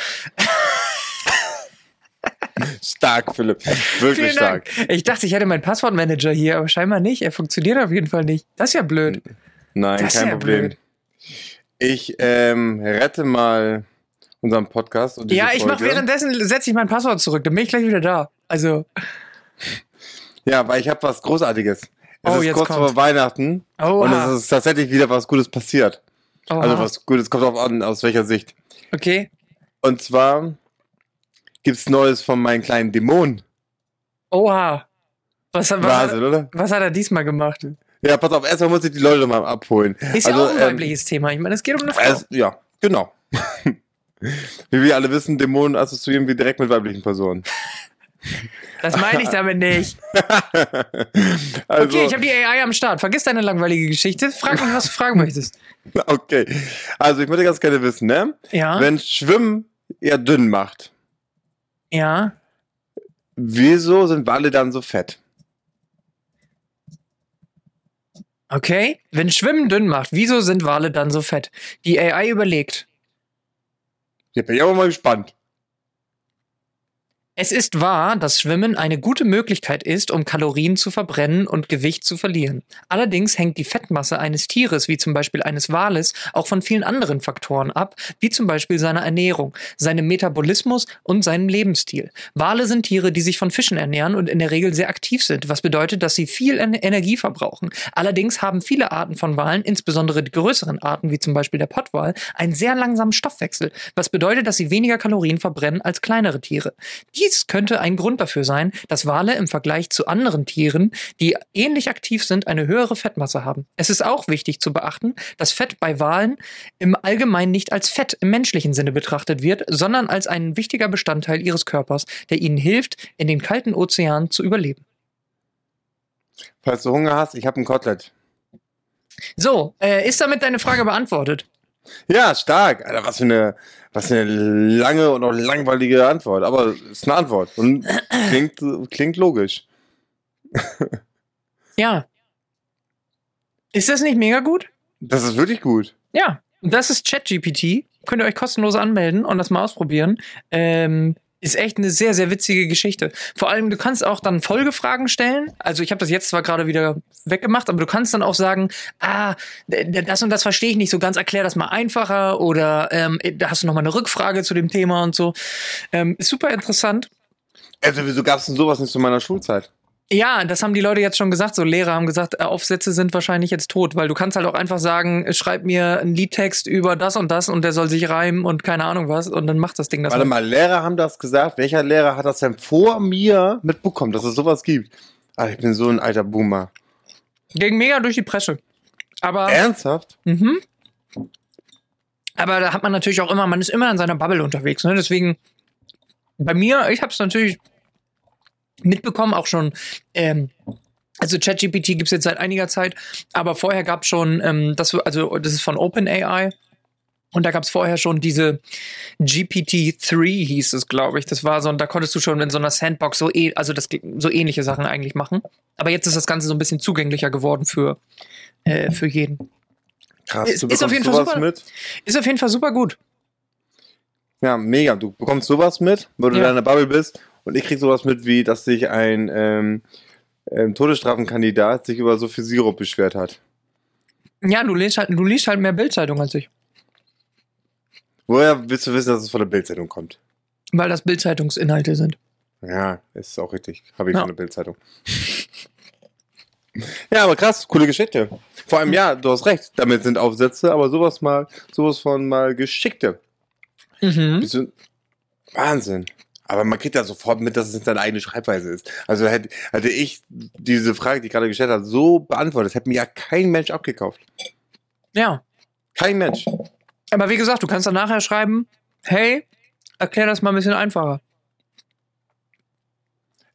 Stark, Philipp. Wirklich stark. Ich dachte, ich hätte meinen Passwortmanager hier, aber scheinbar nicht. Er funktioniert auf jeden Fall nicht. Das ist ja blöd. Nein, Das kein ja Problem. blöd. Ich ähm, rette mal unseren Podcast. Ja, ich mache währenddessen, setze ich mein Passwort zurück. Dann bin ich gleich wieder da. Also, Ja, weil ich habe was Großartiges. Es Oh, ist jetzt kurz kommt's. vor Weihnachten oh, und es ist tatsächlich wieder was Gutes passiert. Also was Gutes kommt auch an, aus welcher Sicht. Okay. Und zwar gibt's Neues von meinen kleinen Dämonen. Oha. Was, was, Wahnsinn, hat, oder? was hat er diesmal gemacht? Ja, pass auf, erstmal muss ich die Leute mal abholen. Ist ja Also, auch ein ähm, weibliches Thema. Ich meine, es geht um eine Frau. Es, ja, genau. Wie wir alle wissen, Dämonen assoziieren wir direkt mit weiblichen Personen. Das meine ich damit nicht. also, Okay, ich habe die AI am Start. Vergiss deine langweilige Geschichte. Frag mich, was du fragen möchtest. okay. Also, ich würde ganz gerne wissen, ne? Ja. Wenn Schwimmen eher dünn macht, ja. wieso sind Wale dann so fett? Okay. Wenn Schwimmen dünn macht, wieso sind Wale dann so fett? Die AI überlegt. Jetzt bin ich aber mal gespannt. Es ist wahr, dass Schwimmen eine gute Möglichkeit ist, um Kalorien zu verbrennen und Gewicht zu verlieren. Allerdings hängt die Fettmasse eines Tieres, wie zum Beispiel eines Wales, auch von vielen anderen Faktoren ab, wie zum Beispiel seiner Ernährung, seinem Metabolismus und seinem Lebensstil. Wale sind Tiere, die sich von Fischen ernähren und in der Regel sehr aktiv sind, was bedeutet, dass sie viel En- Energie verbrauchen. Allerdings haben viele Arten von Walen, insbesondere die größeren Arten, wie zum Beispiel der Pottwal, einen sehr langsamen Stoffwechsel, was bedeutet, dass sie weniger Kalorien verbrennen als kleinere Tiere. Dies könnte ein Grund dafür sein, dass Wale im Vergleich zu anderen Tieren, die ähnlich aktiv sind, eine höhere Fettmasse haben. Es ist auch wichtig zu beachten, dass Fett bei Walen im Allgemeinen nicht als Fett im menschlichen Sinne betrachtet wird, sondern als ein wichtiger Bestandteil ihres Körpers, der ihnen hilft, in den kalten Ozeanen zu überleben. Falls du Hunger hast, ich habe ein Kotelett. So, äh, ist damit deine Frage beantwortet? Ja, stark. Alter, was für eine, was für eine lange und auch langweilige Antwort. Aber es ist eine Antwort und klingt, klingt logisch. Ja. Ist das nicht mega gut? Das ist wirklich gut. Ja, das ist ChatGPT. Könnt ihr euch kostenlos anmelden und das mal ausprobieren. Ähm, Ist echt eine sehr, sehr witzige Geschichte. Vor allem, du kannst auch dann Folgefragen stellen. Also ich habe das jetzt zwar gerade wieder weggemacht, aber du kannst dann auch sagen, ah, das und das verstehe ich nicht so ganz, erklär das mal einfacher oder ähm, da hast du noch mal eine Rückfrage zu dem Thema und so. Ähm, ist super interessant. Also, wieso gab es denn sowas nicht zu meiner Schulzeit? Ja, das haben die Leute jetzt schon gesagt. So Lehrer haben gesagt, äh, Aufsätze sind wahrscheinlich jetzt tot, weil du kannst halt auch einfach sagen, schreib mir einen Liedtext über das und das und der soll sich reimen und keine Ahnung was und dann macht das Ding das. Warte halt. mal, Lehrer haben das gesagt. Welcher Lehrer hat das denn vor mir mitbekommen, dass es sowas gibt? Ah, ich bin so ein alter Boomer. Ging mega durch die Presse. Aber Ernsthaft? Mhm. Aber da hat man natürlich auch immer, man ist immer in seiner Bubble unterwegs. Ne? Deswegen, bei mir, ich habe es natürlich mitbekommen, auch schon. Ähm, also ChatGPT gibt es jetzt seit einiger Zeit, aber vorher gab es schon, ähm, das, also das ist von OpenAI. Und da gab es vorher schon diese GPT-3 hieß es, glaube ich. Das war so, und da konntest du schon in so einer Sandbox so, eh, also das, so ähnliche Sachen eigentlich machen. Aber jetzt ist das Ganze so ein bisschen zugänglicher geworden für, äh, für jeden. Krass, Ist- du ist auf jeden Fall sowas super. mit. Ist auf jeden Fall super gut. Ja, mega. Du bekommst sowas mit, wo du Ja. in deiner Bubble bist. Und ich krieg sowas mit, wie dass sich ein ähm, ähm, Todesstrafenkandidat sich über so viel Sirup beschwert hat. Ja, du liest halt, du liest halt mehr Bildzeitung als ich. Woher willst du wissen, dass es von der Bildzeitung kommt? Weil das Bildzeitungsinhalte sind. Ja, ist auch richtig. Habe ich Ja. von der Bildzeitung. ja, aber krass, coole Geschichte. Vor allem, ja, du hast recht. Damit sind Aufsätze, aber sowas mal, sowas von mal geschickte. Mhm. Wahnsinn. Aber man kriegt ja sofort mit, dass es nicht seine eigene Schreibweise ist. Also hätte, hätte ich diese Frage, die ich gerade gestellt habe, so beantwortet, hätte mir ja kein Mensch abgekauft. Ja. Kein Mensch. Aber wie gesagt, du kannst dann nachher schreiben, hey, erklär das mal ein bisschen einfacher.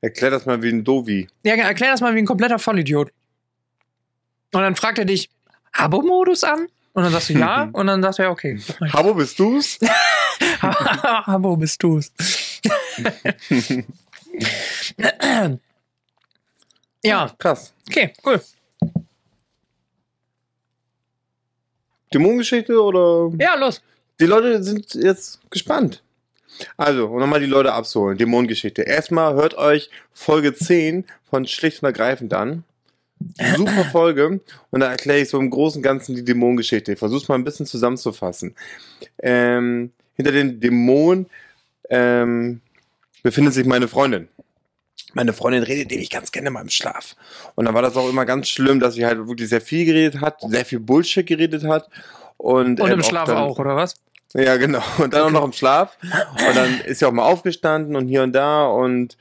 Erklär das mal wie ein Dovi. Ja, erklär das mal wie ein kompletter Vollidiot. Und dann fragt er dich, Abo-Modus an? Und dann sagst du ja, und dann sagt er, okay. Habo, bist du's? Abo bist du's. ja, Krass. okay, cool. Dämonengeschichte oder? Ja, los. Die Leute sind jetzt gespannt. Also, um nochmal die Leute abzuholen. Dämonengeschichte. Erstmal hört euch Folge 10 von Schlicht und Ergreifend an. Super Folge. Und da erkläre ich so im Großen und Ganzen die Dämonengeschichte. Ich versuche es mal ein bisschen zusammenzufassen. Ähm, hinter den Dämonen ähm, befindet sich meine Freundin. Meine Freundin redet nämlich ganz gerne mal im Schlaf. Und dann war das auch immer ganz schlimm, dass sie halt wirklich sehr viel geredet hat, sehr viel Bullshit geredet hat. Und, Und ähm, im Schlaf dann- auch, oder was? ja, genau. Und dann auch noch im Schlaf. Und dann ist sie auch mal aufgestanden und hier und da. Und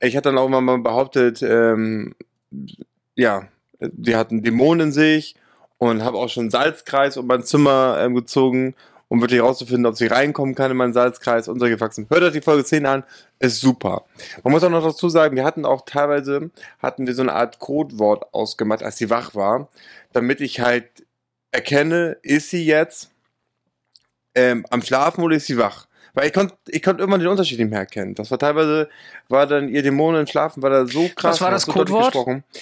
ich hatte dann auch immer mal behauptet, ähm, ja, die hatten Dämonen in sich und habe auch schon einen Salzkreis um mein Zimmer ähm, gezogen, um wirklich herauszufinden, ob sie reinkommen kann in meinen Salzkreis und solche Faxen. Hört euch die Folge 10 an, ist super. Man muss auch noch dazu sagen, wir hatten auch teilweise, hatten wir so eine Art Codewort ausgemacht, als sie wach war, damit ich halt erkenne, ist sie jetzt ähm, am Schlafen oder ist sie wach? Weil ich konnte ich konnt irgendwann den Unterschied nicht mehr erkennen. Das war teilweise, war dann ihr Dämonen im Schlafen, war da so krass. Was war das so Codewort?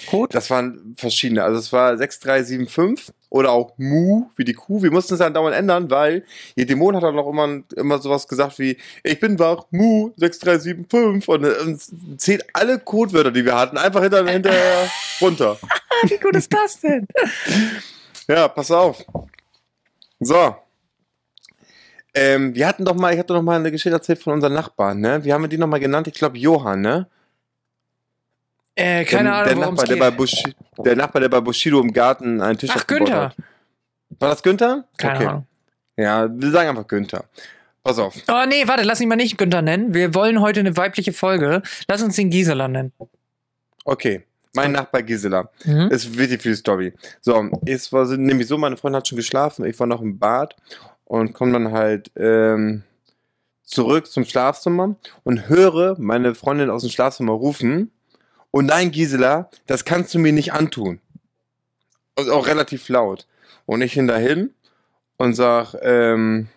Code? Das waren verschiedene. Also es war 6375 oder auch Mu, wie die Kuh. Wir mussten es dann dauernd ändern, weil ihr Dämon hat dann noch immer, immer sowas gesagt wie, ich bin wach, Mu, 6375 und, äh, und zählt alle Codewörter, die wir hatten, einfach hinter, hinterher runter. Wie gut ist das denn? Ja, pass auf. So. Ähm, wir hatten doch mal, ich hatte doch mal eine Geschichte erzählt von unseren Nachbarn, ne? Wie haben wir die noch mal genannt? Ich glaube Johann, ne? Äh, keine der, Ahnung, der Nachbar, der bei geht. Der Nachbar, der bei Bushido im Garten einen Tisch Ach, aufgebaut Günther. hat. War das Günther? Keine okay. Ahnung. Ja, wir sagen einfach Günther. Pass auf. Oh, nee, warte, lass ihn mal nicht Günther nennen. Wir wollen heute eine weibliche Folge. Lass uns den Gisela nennen. Okay. Mein Nachbar Gisela. Mhm. Ist für die Story. So, es war nämlich so, meine Freundin hat schon geschlafen, ich war noch im Bad und komme dann halt ähm, zurück zum Schlafzimmer und höre meine Freundin aus dem Schlafzimmer rufen. Und nein, Gisela, das kannst du mir nicht antun. Und auch relativ laut. Und ich hin dahin und sag, ähm,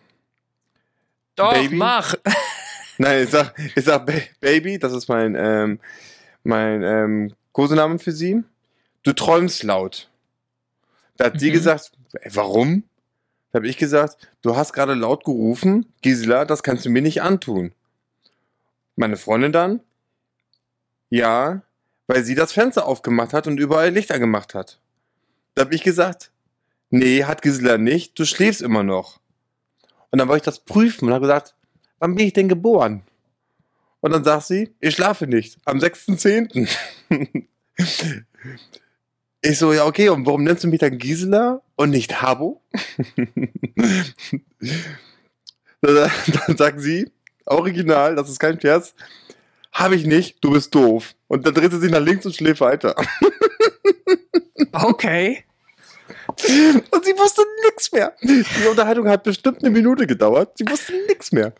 Doch, Baby? mach. Nein, ich sag, ich sag Ba- Baby, das ist mein, ähm, mein ähm, Kosename für sie. Du träumst laut. Da hat sie Mhm. gesagt, "Ey, warum? Da habe ich gesagt, du hast gerade laut gerufen, Gisela, das kannst du mir nicht antun. Meine Freundin dann? Ja, weil sie das Fenster aufgemacht hat und überall Lichter gemacht hat. Da habe ich gesagt, nee, hat Gisela nicht, du schläfst immer noch. Und dann wollte ich das prüfen und habe gesagt, wann bin ich denn geboren? Und dann sagt sie, ich schlafe nicht, am 6.10. ich so, ja, okay, und warum nennst du mich dann Gisela und nicht Habo? dann, sagt sie, original, das ist kein Scherz, habe ich nicht, du bist doof. Und dann dreht sie sich nach links und schläft weiter. Okay. Und sie wusste nichts mehr. Die Unterhaltung hat bestimmt eine Minute gedauert. Sie wusste nichts mehr.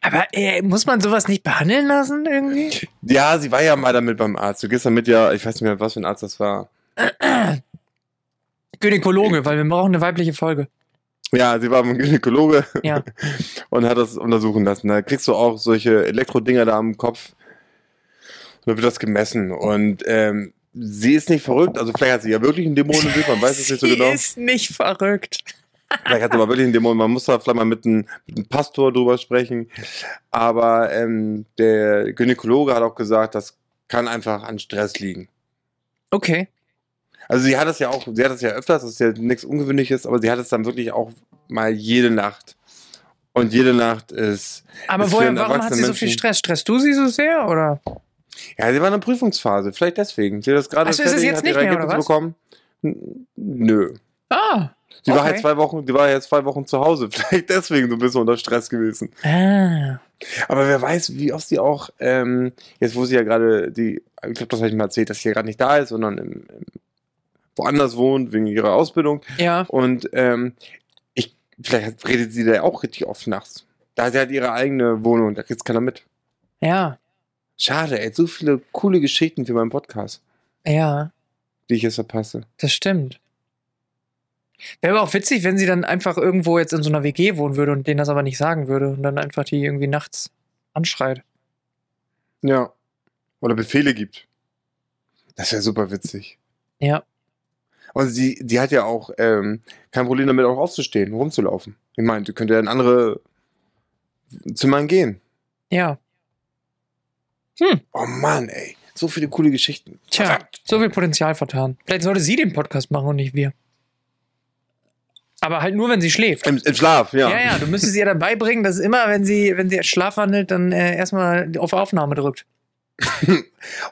Aber äh, muss man sowas nicht behandeln lassen irgendwie? Ja, sie war ja mal damit beim Arzt. Du gehst damit ja, ich weiß nicht mehr, was für ein Arzt das war. Gynäkologe, weil wir brauchen eine weibliche Folge. Ja, sie war beim Gynäkologe Ja. und hat das untersuchen lassen. Da kriegst du auch solche Elektrodinger da am Kopf. Dann wird das gemessen. Und ähm, sie ist nicht verrückt. Also vielleicht hat sie ja wirklich einen Dämon im Bild, man weiß es nicht so Sie genau. ist nicht verrückt. Vielleicht hat sie aber wirklich einen Dämon. Man muss da vielleicht mal mit einem, mit einem Pastor drüber sprechen. Aber ähm, der Gynäkologe hat auch gesagt, das kann einfach an Stress liegen. Okay. Also sie hat das ja auch, sie hat das ja öfters, das ist ja nichts Ungewöhnliches, aber sie hat es dann wirklich auch mal jede Nacht. Und jede Nacht ist. Aber ist woher, warum hat sie so viel Menschen- Stress? Stresst du sie so sehr oder? Ja, sie war in der Prüfungsphase, vielleicht deswegen. Sie hat das gerade Ach so, ist es jetzt nicht mehr, oder was? bekommen. N- Nö. Ah. Sie war Okay. halt zwei Wochen, die war jetzt zwei Wochen zu Hause. Vielleicht deswegen so ein bisschen unter Stress gewesen. Ah. Aber wer weiß, wie oft sie auch, ähm, jetzt wo sie ja gerade die, ich glaube, das habe ich mal erzählt, dass sie ja gerade nicht da ist, sondern im, im, woanders wohnt, wegen ihrer Ausbildung. Ja. Und ähm, ich, vielleicht redet sie da auch richtig oft nachts. Da sie hat ihre eigene Wohnung, da kriegt's keiner mit. Ja. Schade, ey, so viele coole Geschichten für meinen Podcast, Ja. die ich jetzt verpasse. Das stimmt. Wäre aber auch witzig, wenn sie dann einfach irgendwo jetzt in so einer WG wohnen würde und denen das aber nicht sagen würde und dann einfach die irgendwie nachts anschreit. Ja. Oder Befehle gibt. Das wäre super witzig. Ja. Und sie, die hat ja auch ähm, kein Problem damit, auch aufzustehen, rumzulaufen. Ich meine, die könnte ja in andere Zimmern gehen. Ja. Oh Mann, ey. So viele coole Geschichten. Tja, Verdammt. so viel Potenzial vertan. Vielleicht sollte sie den Podcast machen und nicht wir. Aber halt nur, wenn sie schläft. Im, Im Schlaf, ja. Ja, ja, du müsstest ihr dann beibringen, dass immer, wenn sie, wenn sie schlafwandelt, dann äh, erstmal auf Aufnahme drückt.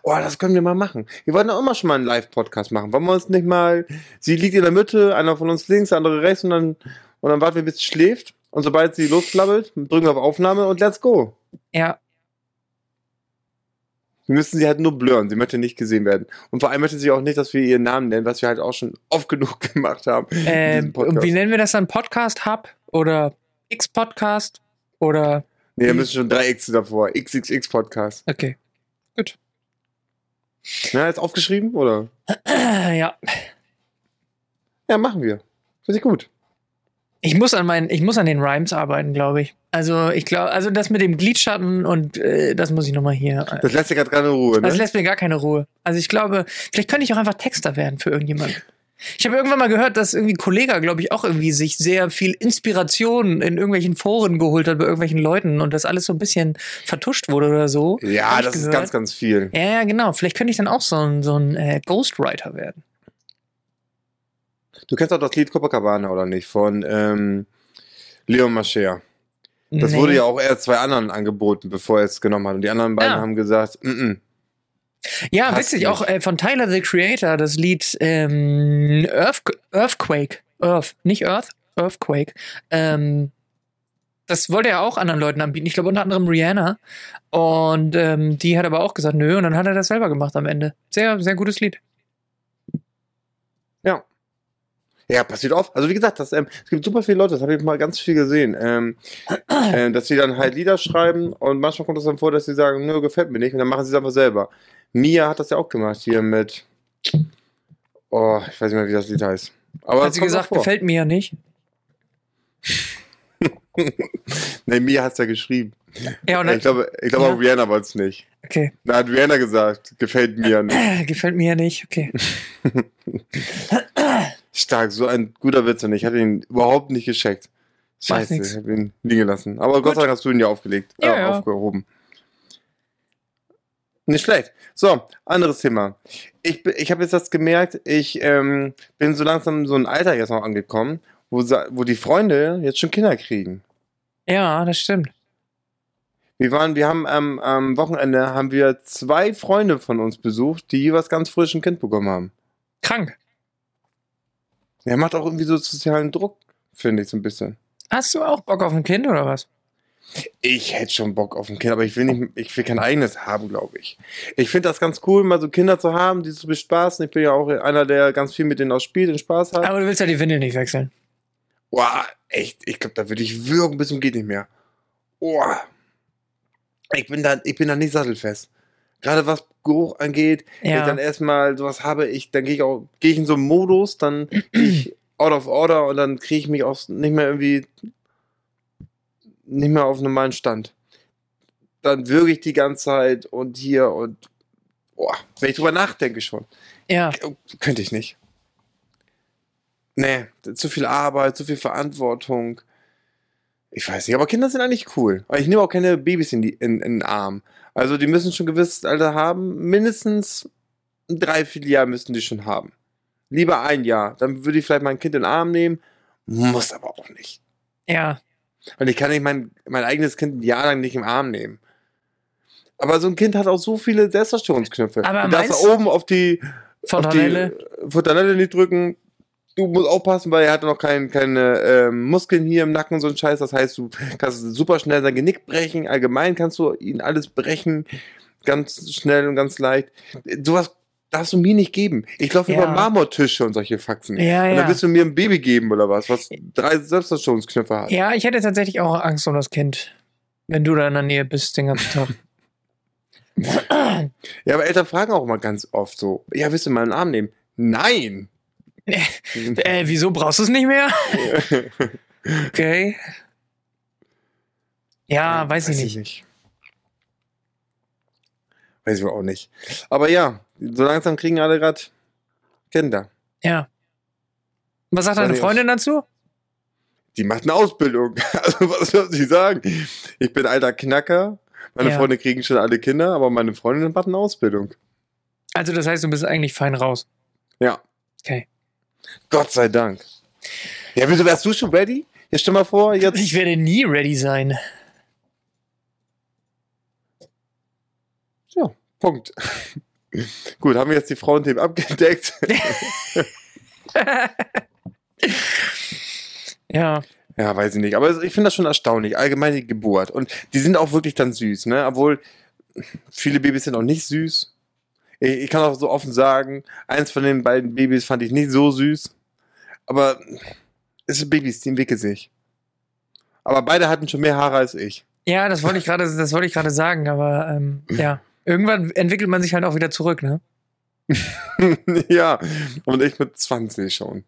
Oh, das können wir mal machen. Wir wollten auch immer schon mal einen Live-Podcast machen. Wollen wir uns nicht mal. Sie liegt in der Mitte, einer von uns links, der andere rechts und dann, und dann warten wir, bis sie schläft. Und sobald sie losflabbelt, drücken wir auf Aufnahme und let's go. Ja, Wir müssen sie halt nur blurren. Sie möchte nicht gesehen werden. Und vor allem möchte sie auch nicht, dass wir ihren Namen nennen, was wir halt auch schon oft genug gemacht haben. äh, und wie nennen wir das dann? Podcast Hub oder X-Podcast oder, Nee, da müssen schon drei X davor. XXX Podcast. okay. Gut. Na, ist aufgeschrieben, oder? ja. Ja, machen wir. Finde ich gut. Ich muss an meinen, ich muss an den Rhymes arbeiten, glaube ich. Also ich glaube, also das mit dem Glidschatten und äh, das muss ich nochmal hier. äh, Das lässt dir gerade keine Ruhe, Das ne? lässt mir gar keine Ruhe. Also ich glaube, vielleicht könnte ich auch einfach Texter werden für irgendjemanden. Ich habe irgendwann mal gehört, dass irgendwie ein Kollege, glaube ich, auch irgendwie sich sehr viel Inspiration in irgendwelchen Foren geholt hat bei irgendwelchen Leuten und das alles so ein bisschen vertuscht wurde oder so. Ja, das ist ganz, ganz viel. Ja, ja, genau. Vielleicht könnte ich dann auch so ein, so ein äh, Ghostwriter werden. Du kennst auch das Lied Copacabana, oder nicht? Von ähm, Leon Mascher. Das Nee. wurde ja auch erst zwei anderen angeboten, bevor er es genommen hat. Und die anderen beiden Ah. haben gesagt, mm -mm. Ja, witzig, nicht. auch äh, von Tyler the Creator, das Lied ähm, Earth, Earthquake. Earth, nicht Earth, Earthquake. Ähm, das wollte er auch anderen Leuten anbieten. Ich glaube unter anderem Rihanna. Und ähm, die hat aber auch gesagt, nö, und dann hat er das selber gemacht am Ende. Sehr, sehr gutes Lied. ja. Ja, passiert oft. Also wie gesagt, das, ähm, es gibt super viele Leute, das habe ich mal ganz viel gesehen, ähm, äh, dass sie dann halt Lieder schreiben und manchmal kommt es dann vor, dass sie sagen, nö, gefällt mir nicht und dann machen sie es einfach selber. Mia hat das ja auch gemacht hier mit, oh, ich weiß nicht mehr, wie das Lied heißt. Aber Hat sie gesagt, gefällt mir ja nicht. Nee, Mia hat es ja geschrieben. Ja, und ich glaube, ich glaube Ja. auch Rihanna wollte es nicht. okay. Da hat Rihanna gesagt, gefällt mir nicht. Gefällt mir ja nicht, okay. Stark, so ein guter Witz und ich hatte ihn überhaupt nicht gescheckt. Scheiße, ich habe ihn liegen gelassen. Aber Gott sei Dank hast du ihn ja aufgelegt, Ja, äh, ja. aufgehoben. Nicht schlecht. So, anderes Thema. Ich, ich habe jetzt das gemerkt, ich ähm, bin so langsam so ein Alter jetzt noch angekommen, wo, wo die Freunde jetzt schon Kinder kriegen. Ja, das stimmt. Wir waren, wir haben am, am Wochenende haben wir zwei Freunde von uns besucht, die jeweils ganz frisch ein Kind bekommen haben. Krank. Der macht auch irgendwie so sozialen Druck, finde ich so ein bisschen. Hast du auch Bock auf ein Kind oder was? Ich hätte schon Bock auf ein Kind, aber ich will nicht, ich will kein eigenes haben, glaube ich. Ich finde das ganz cool, mal so Kinder zu haben, die zu bespaßen. Ich bin ja auch einer, der ganz viel mit denen auch spielt und Spaß hat. Aber du willst ja die Windel nicht wechseln. Boah, echt, ich glaube, da würde ich würgen bis zum geht nicht mehr. Boah. Ich bin da, ich bin da nicht sattelfest. Gerade was Geruch angeht, wenn ich Ja. dann erstmal sowas habe, ich, dann gehe ich auch, gehe ich in so einen Modus, dann ich out of order und dann kriege ich mich auch nicht mehr irgendwie nicht mehr auf normalen Stand. Dann würge ich die ganze Zeit und hier und boah, wenn ich drüber nachdenke schon. Ja. Könnte ich nicht. Nee, zu viel Arbeit, zu viel Verantwortung. Ich weiß nicht, aber Kinder sind eigentlich cool. Aber ich nehme auch keine Babys in, die, in, in den Arm. Also die müssen schon ein gewisses Alter haben. Mindestens ein Dreivierteljahr müssen die schon haben. Lieber ein Jahr. Dann würde ich vielleicht mein Kind in den Arm nehmen. Muss aber auch nicht. Ja. Und ich kann nicht mein, mein eigenes Kind ein Jahr lang nicht im Arm nehmen. Aber so ein Kind hat auch so viele Selbstzerstörungsknöpfe. Aber du darfst da oben auf die Fontanelle. auf die Fontanelle nicht drücken. Du musst aufpassen, weil er hat noch kein, keine ähm, Muskeln hier im Nacken und so ein Scheiß. Das heißt, du kannst super schnell sein Genick brechen. Allgemein kannst du ihn alles brechen. Ganz schnell und ganz leicht. Sowas darfst du mir nicht geben. Ich laufe Ja. über Marmortische und solche Faxen. Ja, Und ja. dann willst du mir ein Baby geben oder was, was drei Selbstzerstörungsknöpfe hat. Ja, ich hätte tatsächlich auch Angst um das Kind, wenn du da in der Nähe bist den ganzen Tag. Ja, aber Eltern fragen auch mal ganz oft so, ja, willst du mal einen Arm nehmen? Nein! äh, wieso brauchst du es nicht mehr? Okay. Ja, weiß, ich nicht. Weiß ich auch nicht. Aber ja, so langsam kriegen alle gerade Kinder. Ja. Was sagt deine Freundin dazu? Die macht eine Ausbildung. Also was soll sie sagen? Ich bin alter Knacker. Meine Ja. Freunde kriegen schon alle Kinder, aber meine Freundin macht eine Ausbildung. Also, das heißt, du bist eigentlich fein raus. Ja. Okay. Gott sei Dank. Ja, wieso wärst du schon ready? Jetzt stell mal vor, jetzt. Ich werde nie ready sein. Ja, Punkt. Gut, haben wir jetzt die Frauenthemen abgedeckt. Ja. Ja, weiß ich nicht. Aber ich finde das schon erstaunlich. Allgemein die Geburt. Und die sind auch wirklich dann süß, ne? Obwohl viele Babys sind auch nicht süß. Ich, ich kann auch so offen sagen, eins von den beiden Babys fand ich nicht so süß. Aber es sind Babys, die entwickeln sich. Aber beide hatten schon mehr Haare als ich. Ja, das wollte ich gerade, das wollte ich gerade sagen, aber ähm, ja. Irgendwann entwickelt man sich halt auch wieder zurück, ne? ja, und ich mit 20 schon.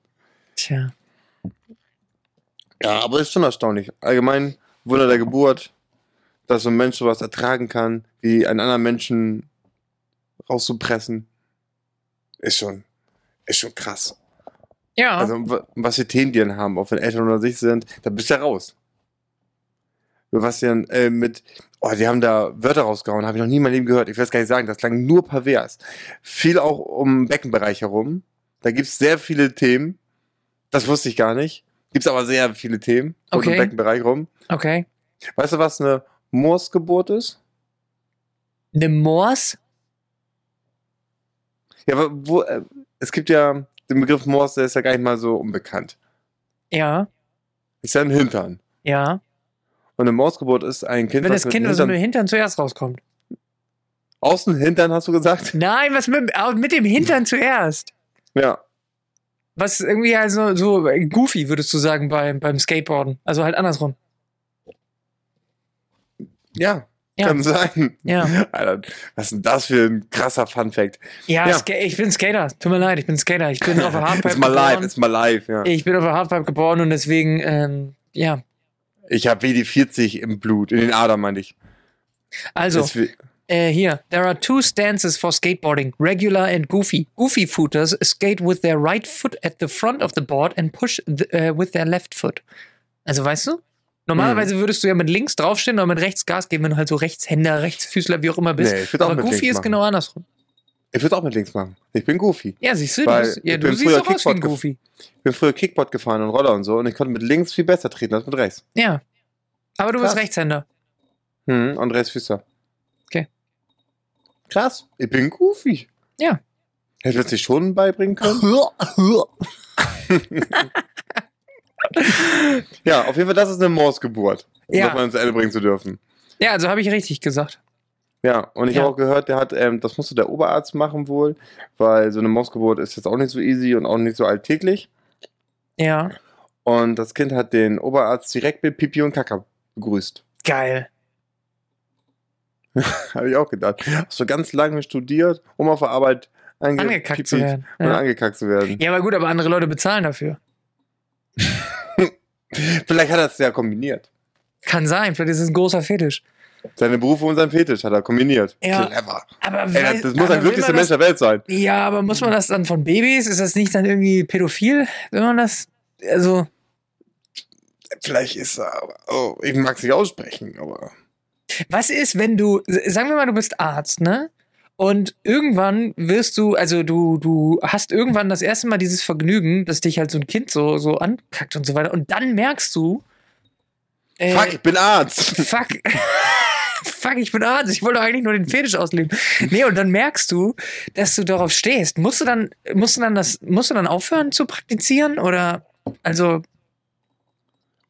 Tja. Ja, aber ist schon erstaunlich. Allgemein Wunder der Geburt, dass so ein Mensch sowas ertragen kann, wie einen anderen Menschen rauszupressen, ist schon, ist schon krass. Ja. Also, wa- was für Themen die dann haben, auch wenn Eltern unter sich sind, da bist du ja raus. Was dann äh, mit, oh, die haben da Wörter rausgehauen, habe ich noch nie in meinem Leben gehört. Ich will es gar nicht sagen, das klang nur pervers. Viel auch um den Beckenbereich herum. Da gibt es sehr viele Themen. Das wusste ich gar nicht. Gibt es aber sehr viele Themen um Okay. den Beckenbereich rum. okay. Weißt du, was eine Morsgeburt ist? Eine Morse? Ja, aber wo, äh, es gibt ja den Begriff Mors, der ist ja gar nicht mal so unbekannt. Ja. Ist ja ein Hintern. Ja. Und eine Mausgeburt ist ein Kind, Wenn das Kind aus dem Hintern, Hintern zuerst rauskommt. außen Hintern, hast du gesagt? Nein, was mit, mit dem Hintern zuerst? Ja. Was irgendwie also so goofy, würdest du sagen, beim, beim Skateboarden. Also halt andersrum. Ja, Ja. kann sein. Ja. Alter, was ist denn das für ein krasser Fun-Fact? Ja, Ja. Ich bin Skater. Tut mir leid, ich bin Skater. Ich bin auf der Halfpipe It's my life, geboren. it's my life, ja. Ich bin auf der Halfpipe geboren und deswegen, ähm, ja. Ich habe WD-40 im Blut, in den Adern, meine ich. Also, äh, hier. There are two stances for skateboarding, regular and goofy. Goofy footers skate with their right foot at the front of the board and push the, äh, with their left foot. Also, weißt du? Normalerweise würdest du ja mit links draufstehen oder mit rechts Gas geben, wenn du halt so Rechtshänder, Rechtsfüßler, wie auch immer bist. Nee, ich würde auch Aber mit Goofy links ist machen. genau andersrum. Ich würde auch mit links machen. Ich bin Goofy. Ja, siehst du, du, Weil bist, ja, ich du bin siehst doch aus wie ein Goofy. Ich bin früher Kickboard gefahren und Roller und so und ich konnte mit links viel besser treten als mit rechts. Ja. Aber du bist Krass. Rechtshänder. Hm, und Rechtsfüßer. Okay. Krass. Ich bin Goofy. Ja. Hätte ich sich schon beibringen können? ja, auf jeden Fall, das ist eine Morsgeburt. Um Ja. das mal ins Ende bringen zu dürfen. Ja, also habe ich richtig gesagt. Ja, und ich Ja. habe auch gehört, der hat, ähm, das musste der Oberarzt machen wohl, weil so eine Morsgeburt ist jetzt auch nicht so easy und auch nicht so alltäglich. Ja. Und das Kind hat den Oberarzt direkt mit Pipi und Kaka begrüßt. Geil. Habe ich auch gedacht. Hast du ganz lange studiert, um auf der Arbeit ange Angekackt zu werden. Und Ja. angekackt zu werden. ja, aber gut, aber andere Leute bezahlen dafür. Vielleicht hat er es ja kombiniert. Kann sein, vielleicht ist es ein großer Fetisch. Seine Berufe und sein Fetisch hat er kombiniert. Ja. Clever. Aber Ey, das, das muss aber ein glücklichster Mensch der Welt sein. Ja, aber muss man das dann von Babys? Ist das nicht dann irgendwie pädophil, wenn man das. Also, Vielleicht ist er, aber- oh, ich mag es nicht aussprechen, aber. was ist, wenn du. Sagen wir mal, du bist Arzt, ne? Und irgendwann wirst du, also du, du hast irgendwann das erste Mal dieses Vergnügen, dass dich halt so ein Kind so, so ankackt und so weiter. Und dann merkst du. Äh, Fuck, ich bin Arzt. Fuck. Fuck, ich bin Arzt. Ich wollte doch eigentlich nur den Fetisch ausleben. Nee, und dann merkst du, dass du darauf stehst. Musst du dann, musst du dann das, musst du dann aufhören zu praktizieren? Oder, also,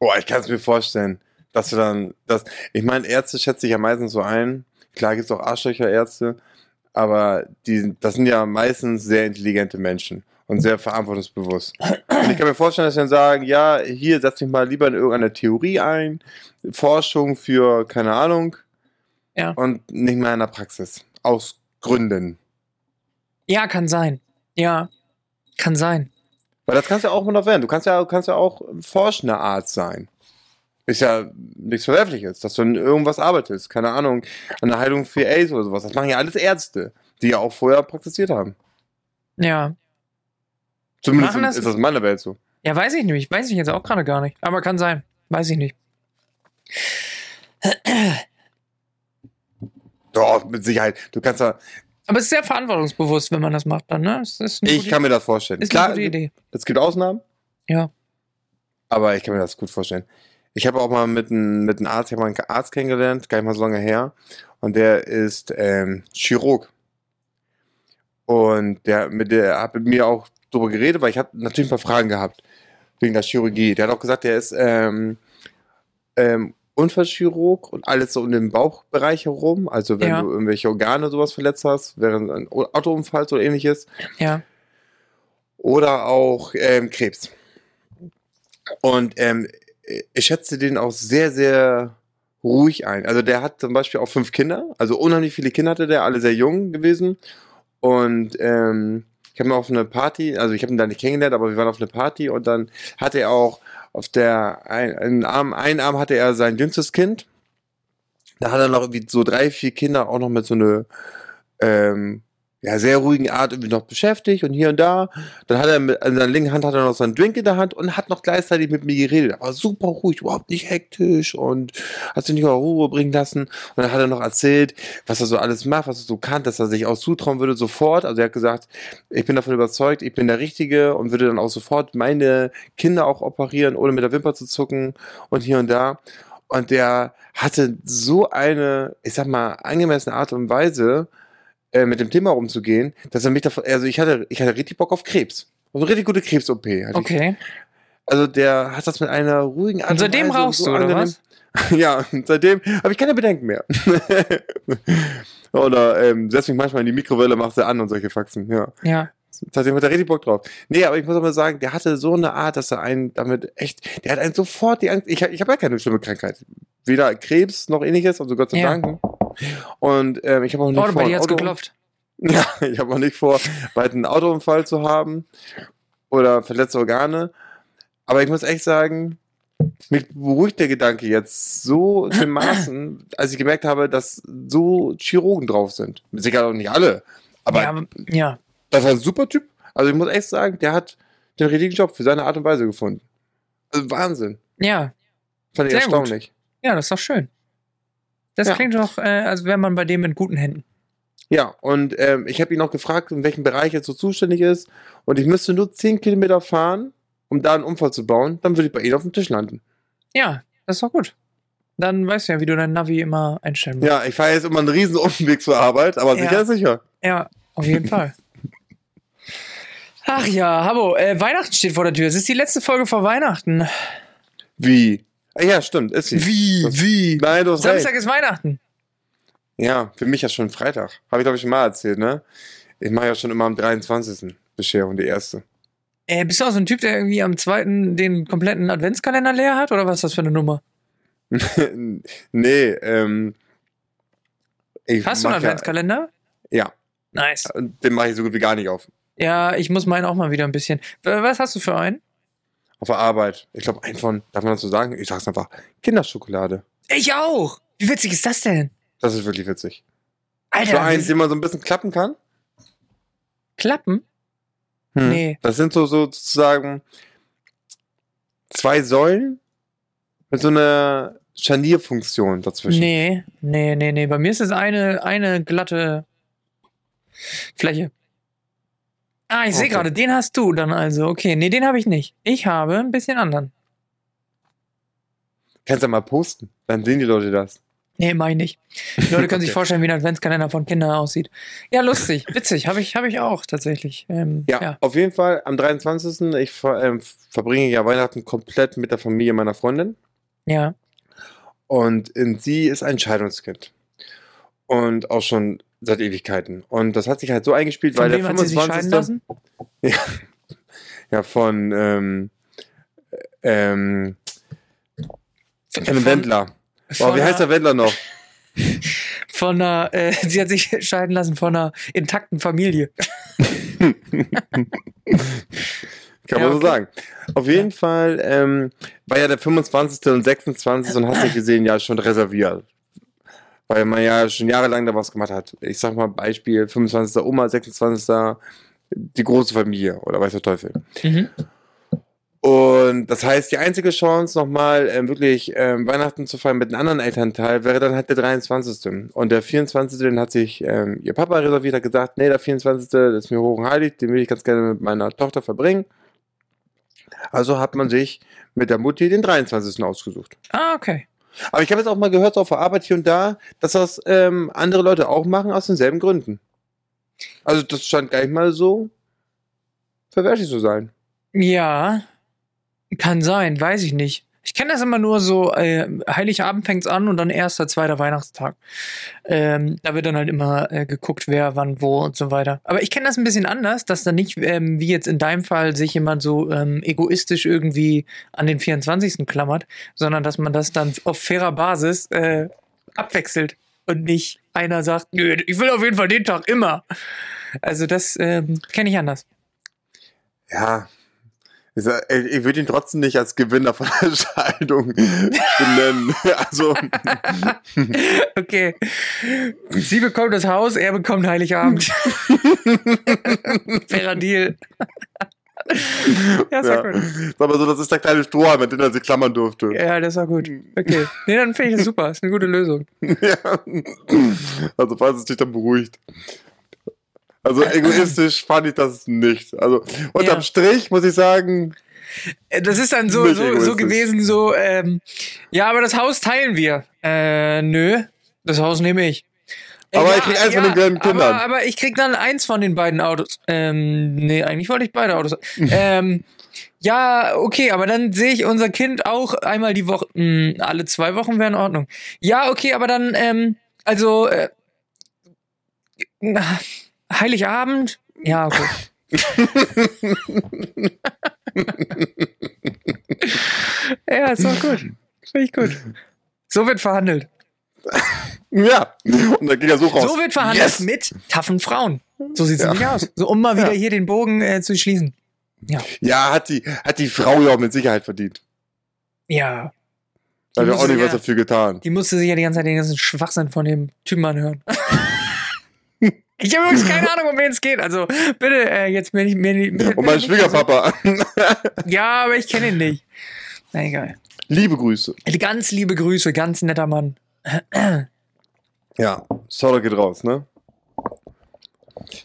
Boah, ich kann es mir vorstellen, dass du dann, das, ich meine, Ärzte schätze ich ja meistens so ein. Klar gibt es auch Arschlöcher-Ärzte, aber die, das sind ja meistens sehr intelligente Menschen und sehr verantwortungsbewusst. Und ich kann mir vorstellen, dass sie dann sagen, ja, hier setz mich mal lieber in irgendeine Theorie ein, Forschung für, keine Ahnung, Ja. und nicht mehr in der Praxis. Aus Gründen. ja, kann sein. Ja, kann sein. Weil das kannst du ja auch noch werden. Du kannst ja, kannst ja auch forschender Arzt sein. Ist ja nichts Verwerfliches, dass du in irgendwas arbeitest. Keine Ahnung, an der Heilung für AIDS oder sowas. Das machen ja alles Ärzte, die ja auch vorher praktiziert haben. Ja. Zumindest das- ist das in meiner Welt so. Ja, weiß ich nicht. Weiß ich jetzt auch gerade gar nicht. Aber kann sein. Weiß ich nicht. Doch, mit Sicherheit. Du kannst ja, Aber es ist sehr verantwortungsbewusst, wenn man das macht dann, ne? Ich kann mir das vorstellen. ist Klar, eine gute Idee. es gibt Ausnahmen, Ja. aber ich kann mir das gut vorstellen. Ich habe auch mal mit einem mit einem Arzt, ich habe mal einen Arzt kennengelernt, gar nicht mal so lange her. Und der ist ähm, Chirurg. Und der mit der hat mit mir auch drüber geredet, weil ich habe natürlich ein paar Fragen gehabt wegen der Chirurgie. Der hat auch gesagt, der ist ähm, ähm, Unfallchirurg und alles so um den Bauchbereich herum. Also wenn Ja. du irgendwelche Organe sowas verletzt hast, während ein Autounfall oder ähnliches. Ja. Oder auch ähm, Krebs. Und ähm, ich schätze den auch sehr, sehr ruhig ein. Also der hat zum Beispiel auch fünf Kinder. Also unheimlich viele Kinder hatte der, alle sehr jung gewesen. Und ähm, ich habe ihn auf eine Party, also ich habe ihn da nicht kennengelernt, aber wir waren auf eine Party und dann hatte er auch auf der ein, einen Arm, einen Arm hatte er sein jüngstes Kind. Da hat er noch irgendwie so drei, vier Kinder auch noch mit so eine ähm, ja, sehr ruhigen Art irgendwie noch beschäftigt und hier und da. Dann hat er mit, in seiner linken Hand hat er noch seinen Drink in der Hand und hat noch gleichzeitig mit mir geredet. Aber super ruhig, überhaupt nicht hektisch und hat sich nicht auf Ruhe bringen lassen. Und dann hat er noch erzählt, was er so alles macht, was er so kann, dass er sich auch zutrauen würde sofort. Also er hat gesagt, ich bin davon überzeugt, ich bin der Richtige und würde dann auch sofort meine Kinder auch operieren, ohne mit der Wimper zu zucken und hier und da. Und der hatte so eine, ich sag mal, angemessene Art und Weise, äh, mit dem Thema umzugehen, dass er mich davon, also ich hatte, ich hatte richtig Bock auf Krebs. Also richtig gute Krebs-OP. hatte ich. Okay. Also der hat das mit einer ruhigen Art Und seitdem Weise rauchst du, oder was? ja, seitdem habe ich keine Bedenken mehr. oder ähm, setz mich manchmal in die Mikrowelle, mach sie an und solche Faxen, ja. Ja. Seitdem hat er richtig Bock drauf. Nee, aber ich muss aber sagen, der hatte so eine Art, dass er einen damit echt, der hat einen sofort die Angst, ich, ich habe ja keine schlimme Krankheit. Weder Krebs noch ähnliches, also Gott sei Ja. Dank. Und ähm, ich habe auch nicht Oh, vor, bei dir hat's Auto- geklopft. ja, ich habe auch nicht vor, bald einen Autounfall zu haben oder verletzte Organe. Aber ich muss echt sagen, mich beruhigt der Gedanke jetzt so in Maßen, als ich gemerkt habe, dass so Chirurgen drauf sind. Sicher auch nicht alle, aber ja, ja. das war ein super Typ. Also ich muss echt sagen, der hat den richtigen Job für seine Art und Weise gefunden. Also Wahnsinn. Ja. Fand ich Sehr gut. erstaunlich. Ja, das ist doch schön. Das Ja. klingt doch, äh, als wäre man bei dem in guten Händen. Ja, und ähm, ich habe ihn auch gefragt, in welchem Bereich er so zuständig ist. Und ich müsste nur 10 Kilometer fahren, um da einen Unfall zu bauen. Dann würde ich bei ihm auf dem Tisch landen. Ja, das ist doch gut. Dann weißt du ja, wie du dein Navi immer einstellen musst. Ja, ich fahre jetzt immer einen riesen Umweg zur Arbeit, aber Ja. sicher ist sicher. Ja, auf jeden Fall. Ach ja, Habo, äh, Weihnachten steht vor der Tür. Es ist die letzte Folge vor Weihnachten. Wie? Ah, Ja, stimmt, ist sie. Wie? Das- Wie? Nein, du hast Samstag recht. ist Weihnachten. Ja, für mich ja schon Freitag. Habe ich, glaube ich, schon mal erzählt, ne? Ich mache ja schon immer am 23. Bescherung, die erste. Äh, bist du auch so ein Typ, der irgendwie am zweiten den kompletten Adventskalender leer hat? Oder was ist das für eine Nummer? nee, ähm. Ich Hast du einen Adventskalender? Ja, Nice. den mache ich so gut wie gar nicht auf. Ja, ich muss meinen auch mal wieder ein bisschen. Was hast du für einen? Auf der Arbeit. Ich glaube, ein von, darf man das so sagen? Ich sag's einfach, Kinderschokolade. Ich auch. Wie witzig ist das denn? Das ist wirklich witzig. Alter, so eins, den man so ein bisschen klappen kann. Klappen? Hm. Nee. Das sind so, so sozusagen zwei Säulen mit so einer Scharnierfunktion dazwischen. Nee, nee, nee, nee. Bei mir ist es eine, eine glatte Fläche. Ah, ich sehe Okay. gerade, den hast du dann also. Okay, nee, den habe ich nicht. Ich habe ein bisschen anderen. Kannst du mal posten. Dann sehen die Leute das. Nee, mach ich nicht. Die Leute können sich Okay. vorstellen, wie ein Adventskalender von Kindern aussieht. Ja, lustig, witzig. Habe ich, hab ich auch tatsächlich. Ähm, Ja, ja. auf jeden Fall am 23. Ich ver, ähm, verbringe ja Weihnachten komplett mit der Familie meiner Freundin. Ja. Und in sie ist ein Scheidungskind. Und auch schon seit Ewigkeiten. Und das hat sich halt so eingespielt, Von weil wem der hat sie sich scheiden 25. lassen? Ja, von ähm, ähm, von einem Von- Wendler. Boah, wie heißt der Wendler noch? Von einer, äh, sie hat sich scheiden lassen von einer intakten Familie. Kann Ja, man so okay. sagen. Auf jeden Fall ähm, war ja der 25. und 26. und hast nicht gesehen, ja schon reserviert. Weil man ja schon jahrelang da was gemacht hat. Ich sag mal Beispiel 25. Oma, 26. die große Familie oder weiß der Teufel. Mhm. Und das heißt, die einzige Chance, nochmal ähm, wirklich ähm, Weihnachten zu feiern mit einem anderen Elternteil, wäre dann halt der 23. Und der 24. den hat sich ähm, ihr Papa reserviert, hat gesagt, nee, der 24. das ist mir hoch und heilig, den will ich ganz gerne mit meiner Tochter verbringen. Also hat man sich mit der Mutti den 23. ausgesucht. Ah, okay. Aber ich habe jetzt auch mal gehört, so auf der Arbeit hier und da, dass das ähm, andere Leute auch machen, aus denselben Gründen. Also das scheint gar nicht mal so verwerflich zu sein. Ja, kann sein, weiß ich nicht. Ich kenne das immer nur so, äh, Heiligabend fängt's an und dann erster, zweiter Weihnachtstag. Ähm, da wird dann halt immer äh, geguckt, wer, wann, wo und so weiter. Aber ich kenne das ein bisschen anders, dass dann nicht, ähm, wie jetzt in deinem Fall, sich jemand so ähm, egoistisch irgendwie an den 24. klammert, sondern dass man das dann auf fairer Basis äh, abwechselt und nicht einer sagt, nö, ich will auf jeden Fall den Tag immer. Also das ähm, kenne ich anders. Ja. Ich, würde ihn trotzdem nicht als Gewinner von der Scheidung benennen. Also, Okay. Sie bekommt das Haus, er bekommt Heiligabend. Fairer Deal. ja, ist ja. gut. Mal so, das ist der kleine Strohhalm, mit dem er sich klammern durfte. Ja, das war gut. Okay. Nee, dann finde ich das super. Ist eine gute Lösung. Ja. Also, falls es dich dann beruhigt. Also, egoistisch fand ich das nicht. Also, unterm Ja. Strich muss ich sagen, Äh, Das ist dann so, so, so gewesen, so, ähm, ja, aber das Haus teilen wir. Äh, nö, das Haus nehme ich. Äh, Aber ich krieg eins von den kleinen Kindern. Aber, aber ich krieg dann eins von den beiden Autos. Ähm, nee, eigentlich wollte ich beide Autos. ähm, ja, okay, aber dann sehe ich unser Kind auch einmal die Woche. Hm, alle zwei Wochen wäre in Ordnung. Ja, okay, aber dann, ähm, also, äh, na, Heiligabend? Ja, okay. ja, ist doch gut. Finde ich gut. So wird verhandelt. ja. Und dann ging er so raus. So wird verhandelt Yes! mit taffen Frauen. So sieht's Ja. nämlich aus. So, um mal wieder Ja. hier den Bogen äh, zu schließen. Ja, hat die, hat die Frau ja auch mit Sicherheit verdient. Ja. Da hat ja auch nicht was ja- dafür getan. Die musste sich ja die ganze Zeit den ganzen Schwachsinn von dem Typen anhören. ich habe übrigens keine Ahnung, um wen es geht. Also bitte äh, jetzt mir nicht. Mir, mir, Und mein nicht- Schwiegerpapa. Ja, aber ich kenne ihn nicht. Na egal. Liebe Grüße. Ganz liebe Grüße, ganz netter Mann. Ja, Sorry geht raus, ne?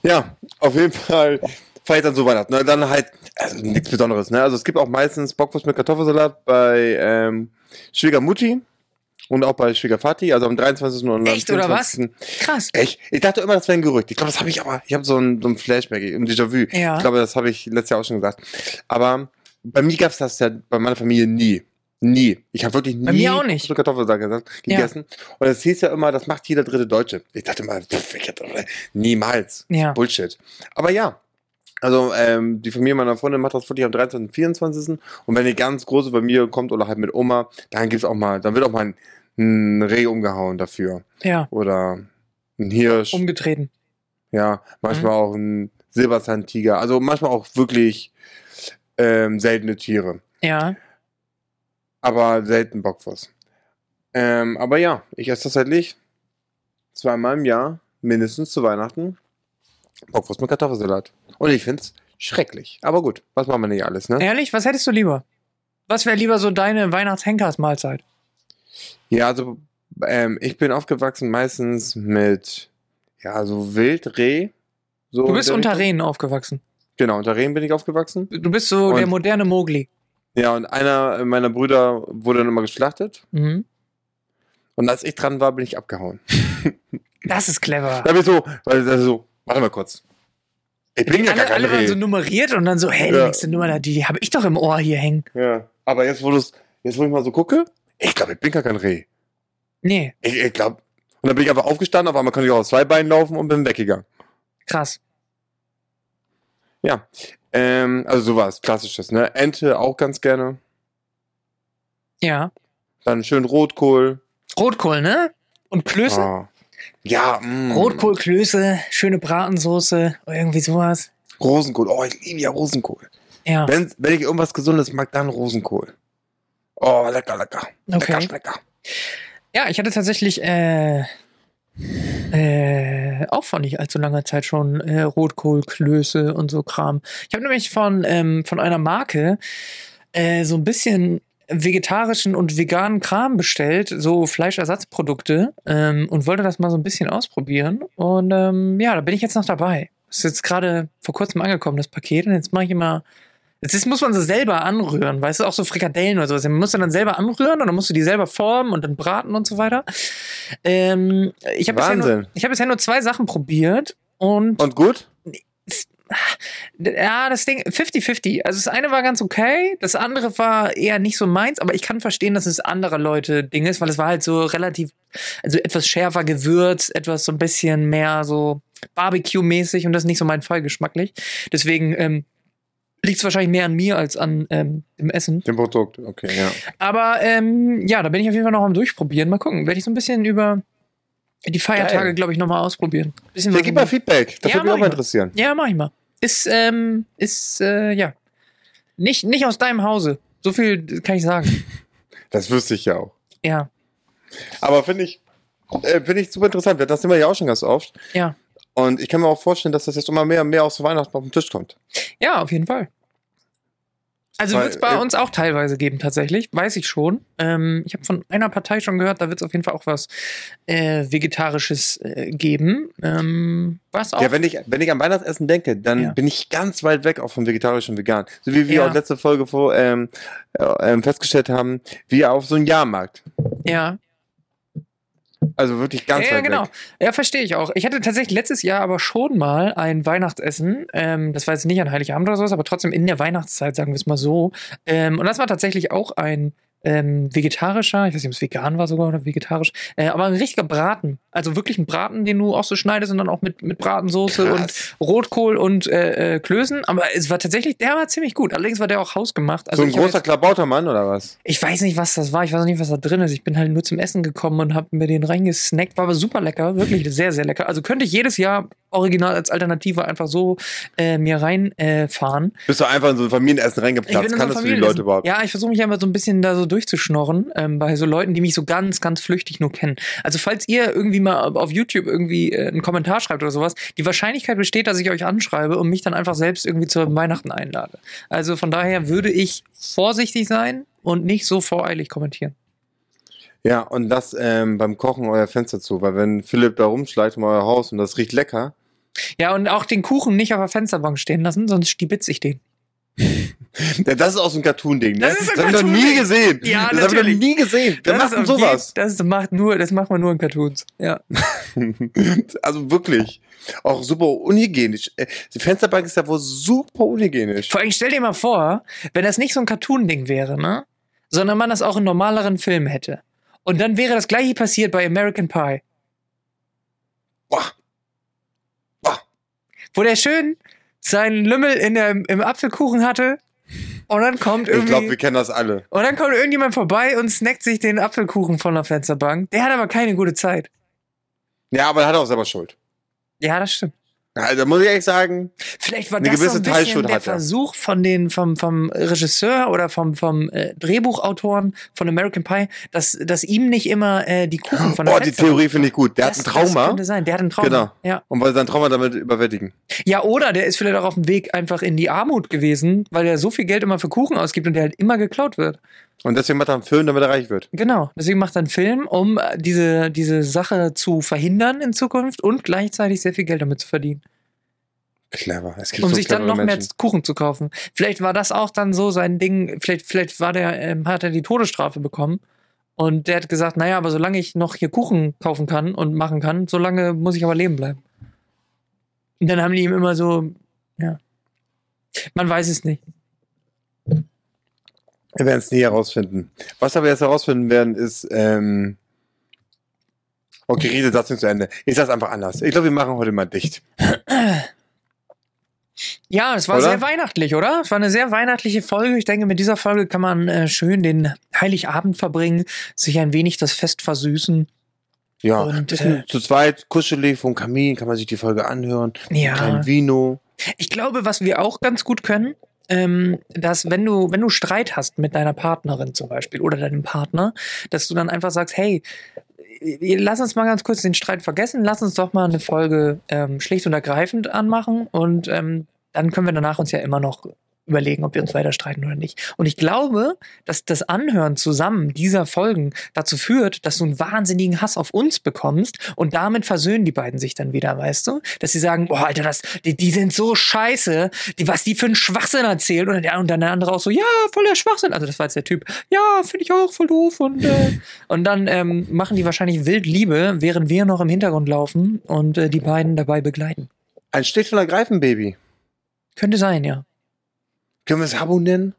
Ja, auf jeden Fall feiert dann so Weihnachten. Ne? Dann halt, also nichts Besonderes, ne? Also es gibt auch meistens Bockwurst mit Kartoffelsalat bei ähm, Schwiegermutti und auch bei Schwiegervati, also am 23. und am Echt, oder was? 24.. Krass. Echt? Ich dachte immer, das wäre ein Gerücht. Ich glaube, das habe ich aber, ich habe so ein, so ein Flashback, ein Déjà-vu. Ja. Ich glaube, das habe ich letztes Jahr auch schon gesagt. Aber bei mir gab es das ja bei meiner Familie nie. Nie. Ich habe wirklich nie Bei mir auch nicht. Kartoffelsalat gesagt- Ja. gegessen. Und es hieß ja immer, das macht jeder dritte Deutsche. Ich dachte mal, pff, ich hätte, niemals. Ja. Bullshit. Aber ja. Also ähm, die Familie meiner Freundin macht das wirklich am 13. und 24. Und wenn die ganz große Familie kommt oder halt mit Oma, dann gibt's auch mal, dann wird auch mal ein, ein Reh umgehauen dafür. Ja, Oder ein Hirsch. umgetreten. ja, manchmal auch ein Silberzahn-Tiger. Also manchmal auch wirklich ähm, seltene Tiere. Ja. Aber selten Bockwurst. Ähm, aber ja, ich esse tatsächlich zweimal im Jahr, mindestens zu Weihnachten, Bockwurst mit Kartoffelsalat. Und ich find's schrecklich. Aber gut, was machen wir nicht alles, ne? Ehrlich, was hättest du lieber? Was wäre lieber so deine Weihnachts-Henkersmahlzeit? Ja, also ähm, ich bin aufgewachsen meistens mit, ja, so Wildreh. So Du bist unter. Rehen aufgewachsen. Genau, unter Rehen bin ich aufgewachsen. Du bist so Und- der moderne Mogli. Ja, und einer meiner Brüder wurde dann immer geschlachtet. Mhm. Und als ich dran war, bin ich abgehauen. Das ist clever. Da bin ich so, ist so, warte mal kurz. Ich bin ja gar alle, kein alle waren so nummeriert und dann so, hey, die Ja. nächste Nummer, die, die habe ich doch im Ohr hier hängen. Ja. Aber jetzt, wo jetzt, wo ich mal so gucke, ich glaube, ich bin gar kein Reh. Nee, Ich, ich glaube. Und dann bin ich einfach aufgestanden, auf einmal konnte ich auch auf zwei Beinen laufen und bin weggegangen. krass. Ja. Ähm, also sowas, klassisches, ne? Ente auch ganz gerne. Ja. Dann schön Rotkohl. Rotkohl, ne? Und Klöße? Ah. Ja, mm. Rotkohl, Klöße, schöne Bratensoße, irgendwie sowas. Rosenkohl. Oh, ich liebe ja Rosenkohl. Ja, Wenn, wenn ich irgendwas Gesundes mag, dann Rosenkohl. Oh, lecker, lecker. Lecker, okay. lecker. Ja, ich hatte tatsächlich äh, äh, auch vor nicht allzu langer Zeit schon äh, Rotkohl, Klöße und so Kram. Ich habe nämlich von, ähm, von einer Marke äh, so ein bisschen vegetarischen und veganen Kram bestellt, so Fleischersatzprodukte ähm, und wollte das mal so ein bisschen ausprobieren. Und ähm, ja, da bin ich jetzt noch dabei. Ist jetzt gerade vor kurzem angekommen, das Paket. Und jetzt mache ich immer. Ist, muss man sie selber anrühren, weißt du, auch so Frikadellen oder sowas. Man muss dann selber anrühren und dann musst du die selber formen und dann braten und so weiter. Ähm, ich habe bisher, nur- ich hab bisher nur zwei Sachen probiert und Und gut? ja, das Ding 50-50. Also das eine war ganz okay, das andere war eher nicht so meins, aber ich kann verstehen, dass es anderer Leute Ding ist, weil es war halt so relativ, also etwas schärfer gewürzt, etwas so ein bisschen mehr so Barbecue-mäßig und das ist nicht so mein Fall geschmacklich. Deswegen ähm, liegt es wahrscheinlich mehr an mir als an ähm, dem Essen. Dem Produkt, okay, ja. Aber ähm, ja, da bin ich auf jeden Fall noch am Durchprobieren. Mal gucken, werde ich so ein bisschen über die Feiertage, glaube ich, nochmal ausprobieren. Bisschen Ja, gib mal Feedback. Das Ja, würde mich auch mal interessieren. ja, mach ich mal. Ist, ähm, ist, äh, ja. Nicht, nicht aus deinem Hause. So viel kann ich sagen. Das wüsste ich ja auch. Ja, Aber finde ich, äh, finde ich super interessant. Das nehmen wir ja auch schon ganz oft. ja. Und ich kann mir auch vorstellen, dass das jetzt immer mehr und mehr aus Weihnachten auf den Tisch kommt. Ja, auf jeden Fall. Also wird es bei äh, uns auch teilweise geben, tatsächlich. Weiß ich schon. Ähm, ich habe von einer Partei schon gehört, da wird es auf jeden Fall auch was äh, Vegetarisches äh, geben. Ähm, was auch. Ja, wenn ich, wenn ich an Weihnachtsessen denke, dann Ja. bin ich ganz weit weg auch vom vegetarischen und vegan. So wie wir Ja. auch letzte Folge vor, ähm, äh, ähm, festgestellt haben, wie auf so einem Jahrmarkt. ja. Also wirklich ganz ja, ja, weit genau. weg. Ja, verstehe ich auch. Ich hatte tatsächlich letztes Jahr aber schon mal ein Weihnachtsessen. Ähm, das war jetzt nicht an Heiligabend oder sowas, aber trotzdem in der Weihnachtszeit, sagen wir es mal so. Ähm, und das war tatsächlich auch ein ähm, vegetarischer, ich weiß nicht, ob es vegan war sogar oder vegetarisch, äh, aber ein richtiger Braten. Also wirklich ein Braten, den du auch so schneidest und dann auch mit, mit Bratensoße Krass. und Rotkohl und äh, äh, Klößen. Aber es war tatsächlich, der war ziemlich gut. Allerdings war der auch hausgemacht. Also so ein großer jetzt- Klabautermann oder was? ich weiß nicht, was das war. Ich weiß auch nicht, was da drin ist. Ich bin halt nur zum Essen gekommen und habe mir den reingesnackt. War aber super lecker. Wirklich sehr, sehr lecker. Also könnte ich jedes Jahr original als Alternative einfach so äh, mir reinfahren. Äh. Bist du einfach in so ein Familienessen reingeplatzt? in so Kannst du die. Leute überhaupt? Ja, ich versuche mich einfach so ein bisschen da so durchzuschnorren ähm, bei so Leuten, die mich so ganz, ganz flüchtig nur kennen. Also falls ihr irgendwie mal auf YouTube irgendwie äh, einen Kommentar schreibt oder sowas, die Wahrscheinlichkeit besteht, dass ich euch anschreibe und mich dann einfach selbst irgendwie zu Weihnachten einlade. Also von daher würde ich vorsichtig sein und nicht so voreilig kommentieren. Ja, und das ähm, beim Kochen euer Fenster zu, weil wenn Philipp da rumschleicht um euer Haus und das riecht lecker, Ja, und auch den Kuchen nicht auf der Fensterbank stehen lassen, sonst stibitz ich den. Ja, das ist auch so ein Cartoon-Ding, ne? Das ist ein haben wir noch nie gesehen. Ja, das haben wir noch natürlich. nie gesehen. Wer Das ist- sowas? Das macht nur, das macht man nur in Cartoons. Ja. also wirklich. Auch super unhygienisch. Äh, Die Fensterbank ist ja wohl super unhygienisch. Vor allem stell dir mal vor, wenn das nicht so ein Cartoon-Ding wäre, ne? Sondern man das auch in normaleren Filmen hätte. Und dann wäre das gleiche passiert bei American Pie. Boah. Boah. Wo der schön seinen Lümmel in der, im Apfelkuchen hatte. Und dann kommt Ich irgendwie. glaube, wir kennen das alle. und dann kommt irgendjemand vorbei und snackt sich den Apfelkuchen von der Fensterbank. Der hat aber keine gute Zeit. Ja, aber er hat auch selber Schuld. Ja, das stimmt. Da muss ich ehrlich sagen, Vielleicht war das so ein bisschen der er. Versuch von den, vom, vom Regisseur oder vom, vom äh, Drehbuchautoren von American Pie, dass, dass ihm nicht immer äh, die Kuchen von der oh, die Fensterbank- Theorie finde ich gut. Der das, hat ein Trauma Das könnte sein, der hat ein Trauma. Genau. Ja. und wollte sein Trauma damit überwältigen. ja, oder der ist vielleicht auch auf dem Weg einfach in die Armut gewesen, weil er so viel Geld immer für Kuchen ausgibt und der halt immer geklaut wird. Und deswegen macht er einen Film, damit er reich wird. Genau. Deswegen macht er einen Film, um äh, diese, diese Sache zu verhindern in Zukunft und gleichzeitig sehr viel Geld damit zu verdienen. Clever. Es gibt um so sich dann noch mehr Menschen. Kuchen zu kaufen. Vielleicht war das auch dann so sein Ding, vielleicht, vielleicht war der, ähm, hat er die Todesstrafe bekommen. Und der hat gesagt, naja, aber solange ich noch hier Kuchen kaufen kann und machen kann, solange muss ich aber leben bleiben. Und dann haben die ihm immer so, ja. Man weiß es nicht. Wir werden es nie herausfinden. Was wir jetzt herausfinden werden, ist, ähm, okay, Riese, Satz nicht zu Ende. Ich sag's einfach anders. Ich glaube, wir machen heute mal dicht. Ja, es war Oder? sehr weihnachtlich, oder? Es war eine sehr weihnachtliche Folge. Ich denke, mit dieser Folge kann man äh, schön den Heiligabend verbringen, sich ein wenig das Fest versüßen. Ja, Und, ein äh, zu zweit, kuschelig vom Kamin, kann man sich die Folge anhören. Ja. Kein Vino. Ich glaube, was wir auch ganz gut können, ähm, dass wenn du, wenn du Streit hast mit deiner Partnerin zum Beispiel oder deinem Partner, dass du dann einfach sagst, hey, äh, lass uns mal ganz kurz den Streit vergessen, lass uns doch mal eine Folge ähm, schlicht und ergreifend anmachen und ähm, dann können wir danach uns ja immer noch überlegen, ob wir uns weiter streiten oder nicht. Und ich glaube, dass das Anhören zusammen dieser Folgen dazu führt, dass du einen wahnsinnigen Hass auf uns bekommst und damit versöhnen die beiden sich dann wieder, weißt du? Dass sie sagen, boah, Alter, das, die, die sind so scheiße, die, was die für einen Schwachsinn erzählen und der und dann der andere auch so, ja, voller Schwachsinn. Also das war jetzt der Typ, ja, finde ich auch voll doof und äh, und dann ähm, machen die wahrscheinlich wild Liebe, während wir noch im Hintergrund laufen und äh, die beiden dabei begleiten. Ein Stich und Ergreifen, Baby. Könnte sein, ja. Können wir es Abo nennen?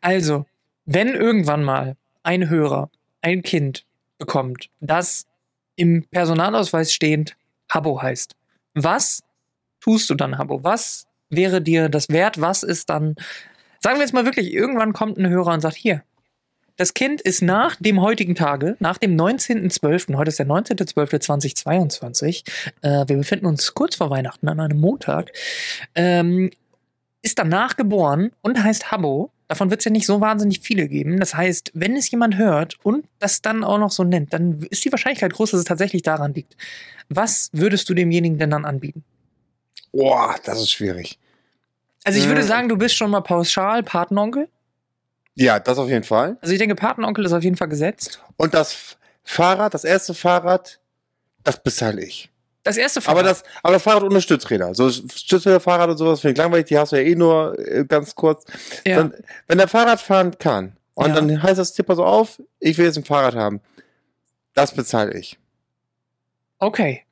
Also, wenn irgendwann mal ein Hörer ein Kind bekommt, das im Personalausweis stehend Habo heißt, was tust du dann, Habo? Was wäre dir das wert? Was ist dann, sagen wir jetzt mal wirklich, irgendwann kommt ein Hörer und sagt, hier, das Kind ist nach dem heutigen Tage, nach dem 19.12., heute ist der 19.12.2022, äh, wir befinden uns kurz vor Weihnachten an einem Montag, ähm, ist danach geboren und heißt Habbo. Davon wird es ja nicht so wahnsinnig viele geben. Das heißt, wenn es jemand hört und das dann auch noch so nennt, dann ist die Wahrscheinlichkeit groß, dass es tatsächlich daran liegt. Was würdest du demjenigen denn dann anbieten? Boah, das ist schwierig. Also ich würde Äh. sagen, du bist schon mal pauschal Patenonkel. Ja, das auf jeden Fall. Also ich denke, Patenonkel ist auf jeden Fall gesetzt. Und das Fahrrad, das erste Fahrrad, das bezahle ich. Das erste Aber das, aber das Fahrrad ohne Stützräder. So Stützräderfahrrad und sowas finde ich langweilig, die hast du ja eh nur äh, ganz kurz. ja. Dann, wenn der Fahrrad fahren kann und Ja. dann heißt das Tipper so auf, ich will jetzt ein Fahrrad haben. Das bezahle ich. Okay.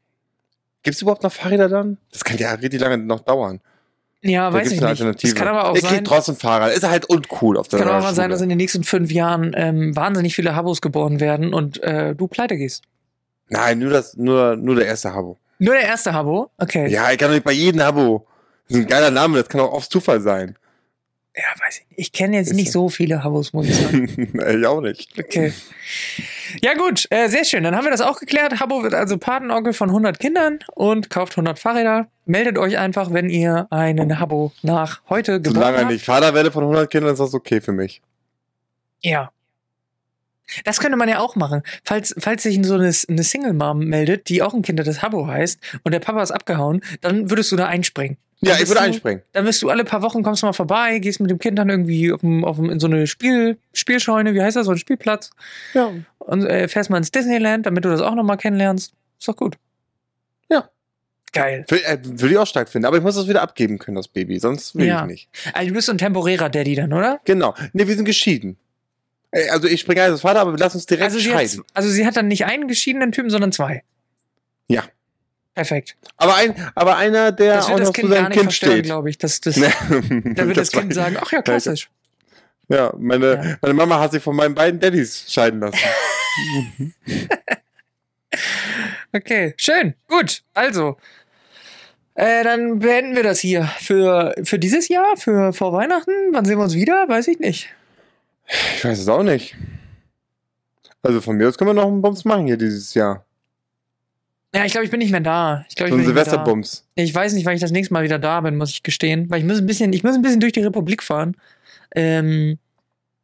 Gibt es überhaupt noch Fahrräder dann? Das kann ja richtig lange noch dauern. Ja, Da weiß ich nicht. Es kann aber auch ich sein, krieg trotzdem Fahrrad. Ist halt uncool auf der kann auch mal sein, Schule. dass in den nächsten fünf Jahren ähm, wahnsinnig viele Habos geboren werden und äh, du pleite gehst. Nein, nur das, nur, nur der erste Habo. Nur der erste Habo? Okay. Ja, ich kann doch nicht bei jedem Habo. Das ist ein geiler Name, das kann auch oft Zufall sein. Ja, weiß ich nicht. Ich kenne jetzt nicht so. viele Habos, muss ich sagen. ich auch nicht. Okay. Ja gut, äh, sehr schön. Dann haben wir das auch geklärt. Habo wird also Patenonkel von 100 Kindern und kauft 100 Fahrräder. Meldet euch einfach, wenn ihr einen Habo nach heute geboren Solange ich habt. nicht Vater werde von 100 Kindern, ist das okay für mich. Ja. Das könnte man ja auch machen. Falls, falls sich so eine, eine Single-Mom meldet, die auch ein Kind hat, das Habo heißt, und der Papa ist abgehauen, dann würdest du da einspringen. Ja, ich würde du- einspringen. Dann wirst du alle paar Wochen, kommst du mal vorbei, gehst mit dem Kind dann irgendwie auf, dem, auf dem, in so eine Spiel, Spielscheune, wie heißt das, so ein Spielplatz, Ja. und äh, fährst mal ins Disneyland, damit du das auch nochmal kennenlernst. Ist doch gut. Ja. Geil. Will- äh, Würde ich auch stark finden. Aber ich muss das wieder abgeben können, das Baby. Sonst will Ja. ich nicht. Also du bist so ein temporärer Daddy dann, oder? Genau. Nee, wir sind geschieden. Äh, Also ich springe als Vater, aber lass uns direkt Also sie, hat, scheiden. also sie hat dann nicht einen geschiedenen Typen, sondern zwei. Ja. Perfekt. Aber, ein, aber einer, der Das auch das noch zu Kind seinem Kind steht. glaube ich. Das, das, da da wird das Kind sagen, ach ja, klassisch. Ja, meine, Ja. meine Mama hat sich von meinen beiden Daddys scheiden lassen. Okay, schön. Gut. Also, äh, dann beenden wir das hier für, für dieses Jahr, für vor Weihnachten. Wann sehen wir uns wieder? Weiß ich nicht. Ich weiß es auch nicht. Also von mir aus können wir noch einen Bums machen hier dieses Jahr. Ja, ich glaube, ich bin nicht mehr da. Ich glaube, So ich bin. Silvesterbums. Ich weiß nicht, wann ich das nächste Mal wieder da bin, muss ich gestehen. Weil ich muss ein bisschen, ich muss ein bisschen durch die Republik fahren, ähm,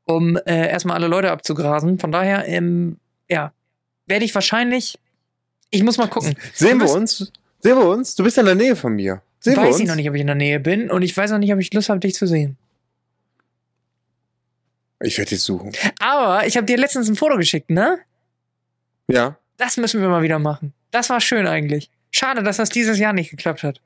um äh, erstmal alle Leute abzugrasen. Von daher, ähm, ja, werde ich wahrscheinlich. Ich muss mal gucken. Sehen wir uns? Sehen wir uns? Du bist in der Nähe von mir. Sehen wir weiß ich noch nicht, ob ich in der Nähe bin und ich weiß noch nicht, ob ich Lust habe, dich zu sehen. Ich werde dich suchen. Aber ich habe dir letztens ein Foto geschickt, ne? Ja. Das müssen wir mal wieder machen. Das war schön eigentlich. Schade, dass das dieses Jahr nicht geklappt hat.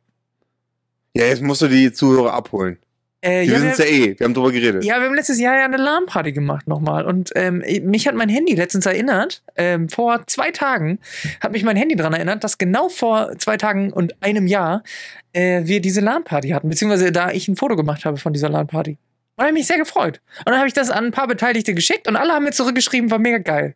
Ja, jetzt musst du die Zuhörer abholen. Äh, Die ja, wissen wir, es ja eh. Wir haben drüber geredet. ja, wir haben letztes Jahr ja eine LAN-Party gemacht nochmal. Und ähm, mich hat mein Handy letztens erinnert, ähm, vor zwei Tagen hat mich mein Handy daran erinnert, dass genau vor zwei Tagen und einem Jahr äh, wir diese LAN-Party hatten. Beziehungsweise da ich ein Foto gemacht habe von dieser LAN-Party. Und da habe ich mich sehr gefreut. Und dann habe ich das an ein paar Beteiligte geschickt und alle haben mir zurückgeschrieben, war mega geil.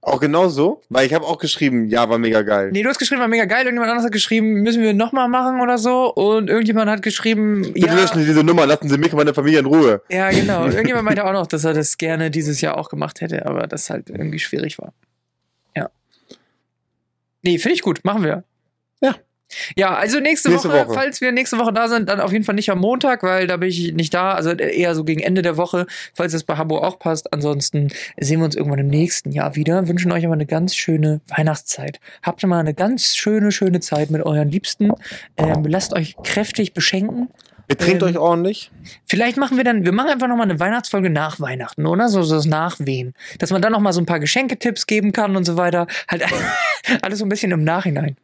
Auch genau so? Weil ich habe auch geschrieben, ja, war mega geil. Nee, du hast geschrieben, war mega geil. Irgendjemand anderes hat geschrieben, müssen wir nochmal machen oder so. Und irgendjemand hat geschrieben, Bitte ja, löschen Sie diese Nummer, lassen Sie mich und meine Familie in Ruhe. ja, genau. Irgendjemand meinte auch noch, dass er das gerne dieses Jahr auch gemacht hätte, aber das halt irgendwie schwierig war. Ja. Nee, finde ich gut. Machen wir. Ja. Ja, also nächste, Nächste Woche, Woche. falls wir nächste Woche da sind, dann auf jeden Fall nicht am Montag, weil da bin ich nicht da. Also eher so gegen Ende der Woche, falls es bei Habo auch passt. Ansonsten sehen wir uns irgendwann im nächsten Jahr wieder. Wünschen euch aber eine ganz schöne Weihnachtszeit. Habt mal eine ganz schöne, schöne Zeit mit euren Liebsten. Ähm, lasst euch kräftig beschenken. Betrinkt Ähm, euch ordentlich. Vielleicht machen wir dann, wir machen einfach nochmal eine Weihnachtsfolge nach Weihnachten, oder? So, so das Nachwehen. Dass man dann nochmal so ein paar Geschenketipps geben kann und so weiter. Halt alles so ein bisschen im Nachhinein.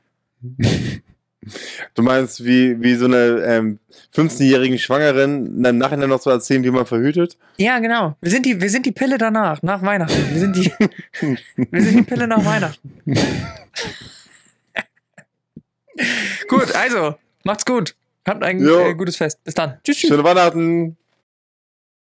Du meinst, wie, wie so eine ähm, 15-jährigen Schwangeren dann nachher noch zu erzählen, wie man verhütet? Ja, genau. Wir sind die, wir sind die Pille danach, nach Weihnachten. Wir sind die, wir sind die Pille nach Weihnachten. gut, also, macht's gut. Habt ein äh, gutes Fest. Bis dann. Tschüss. tschüss. Schöne Weihnachten.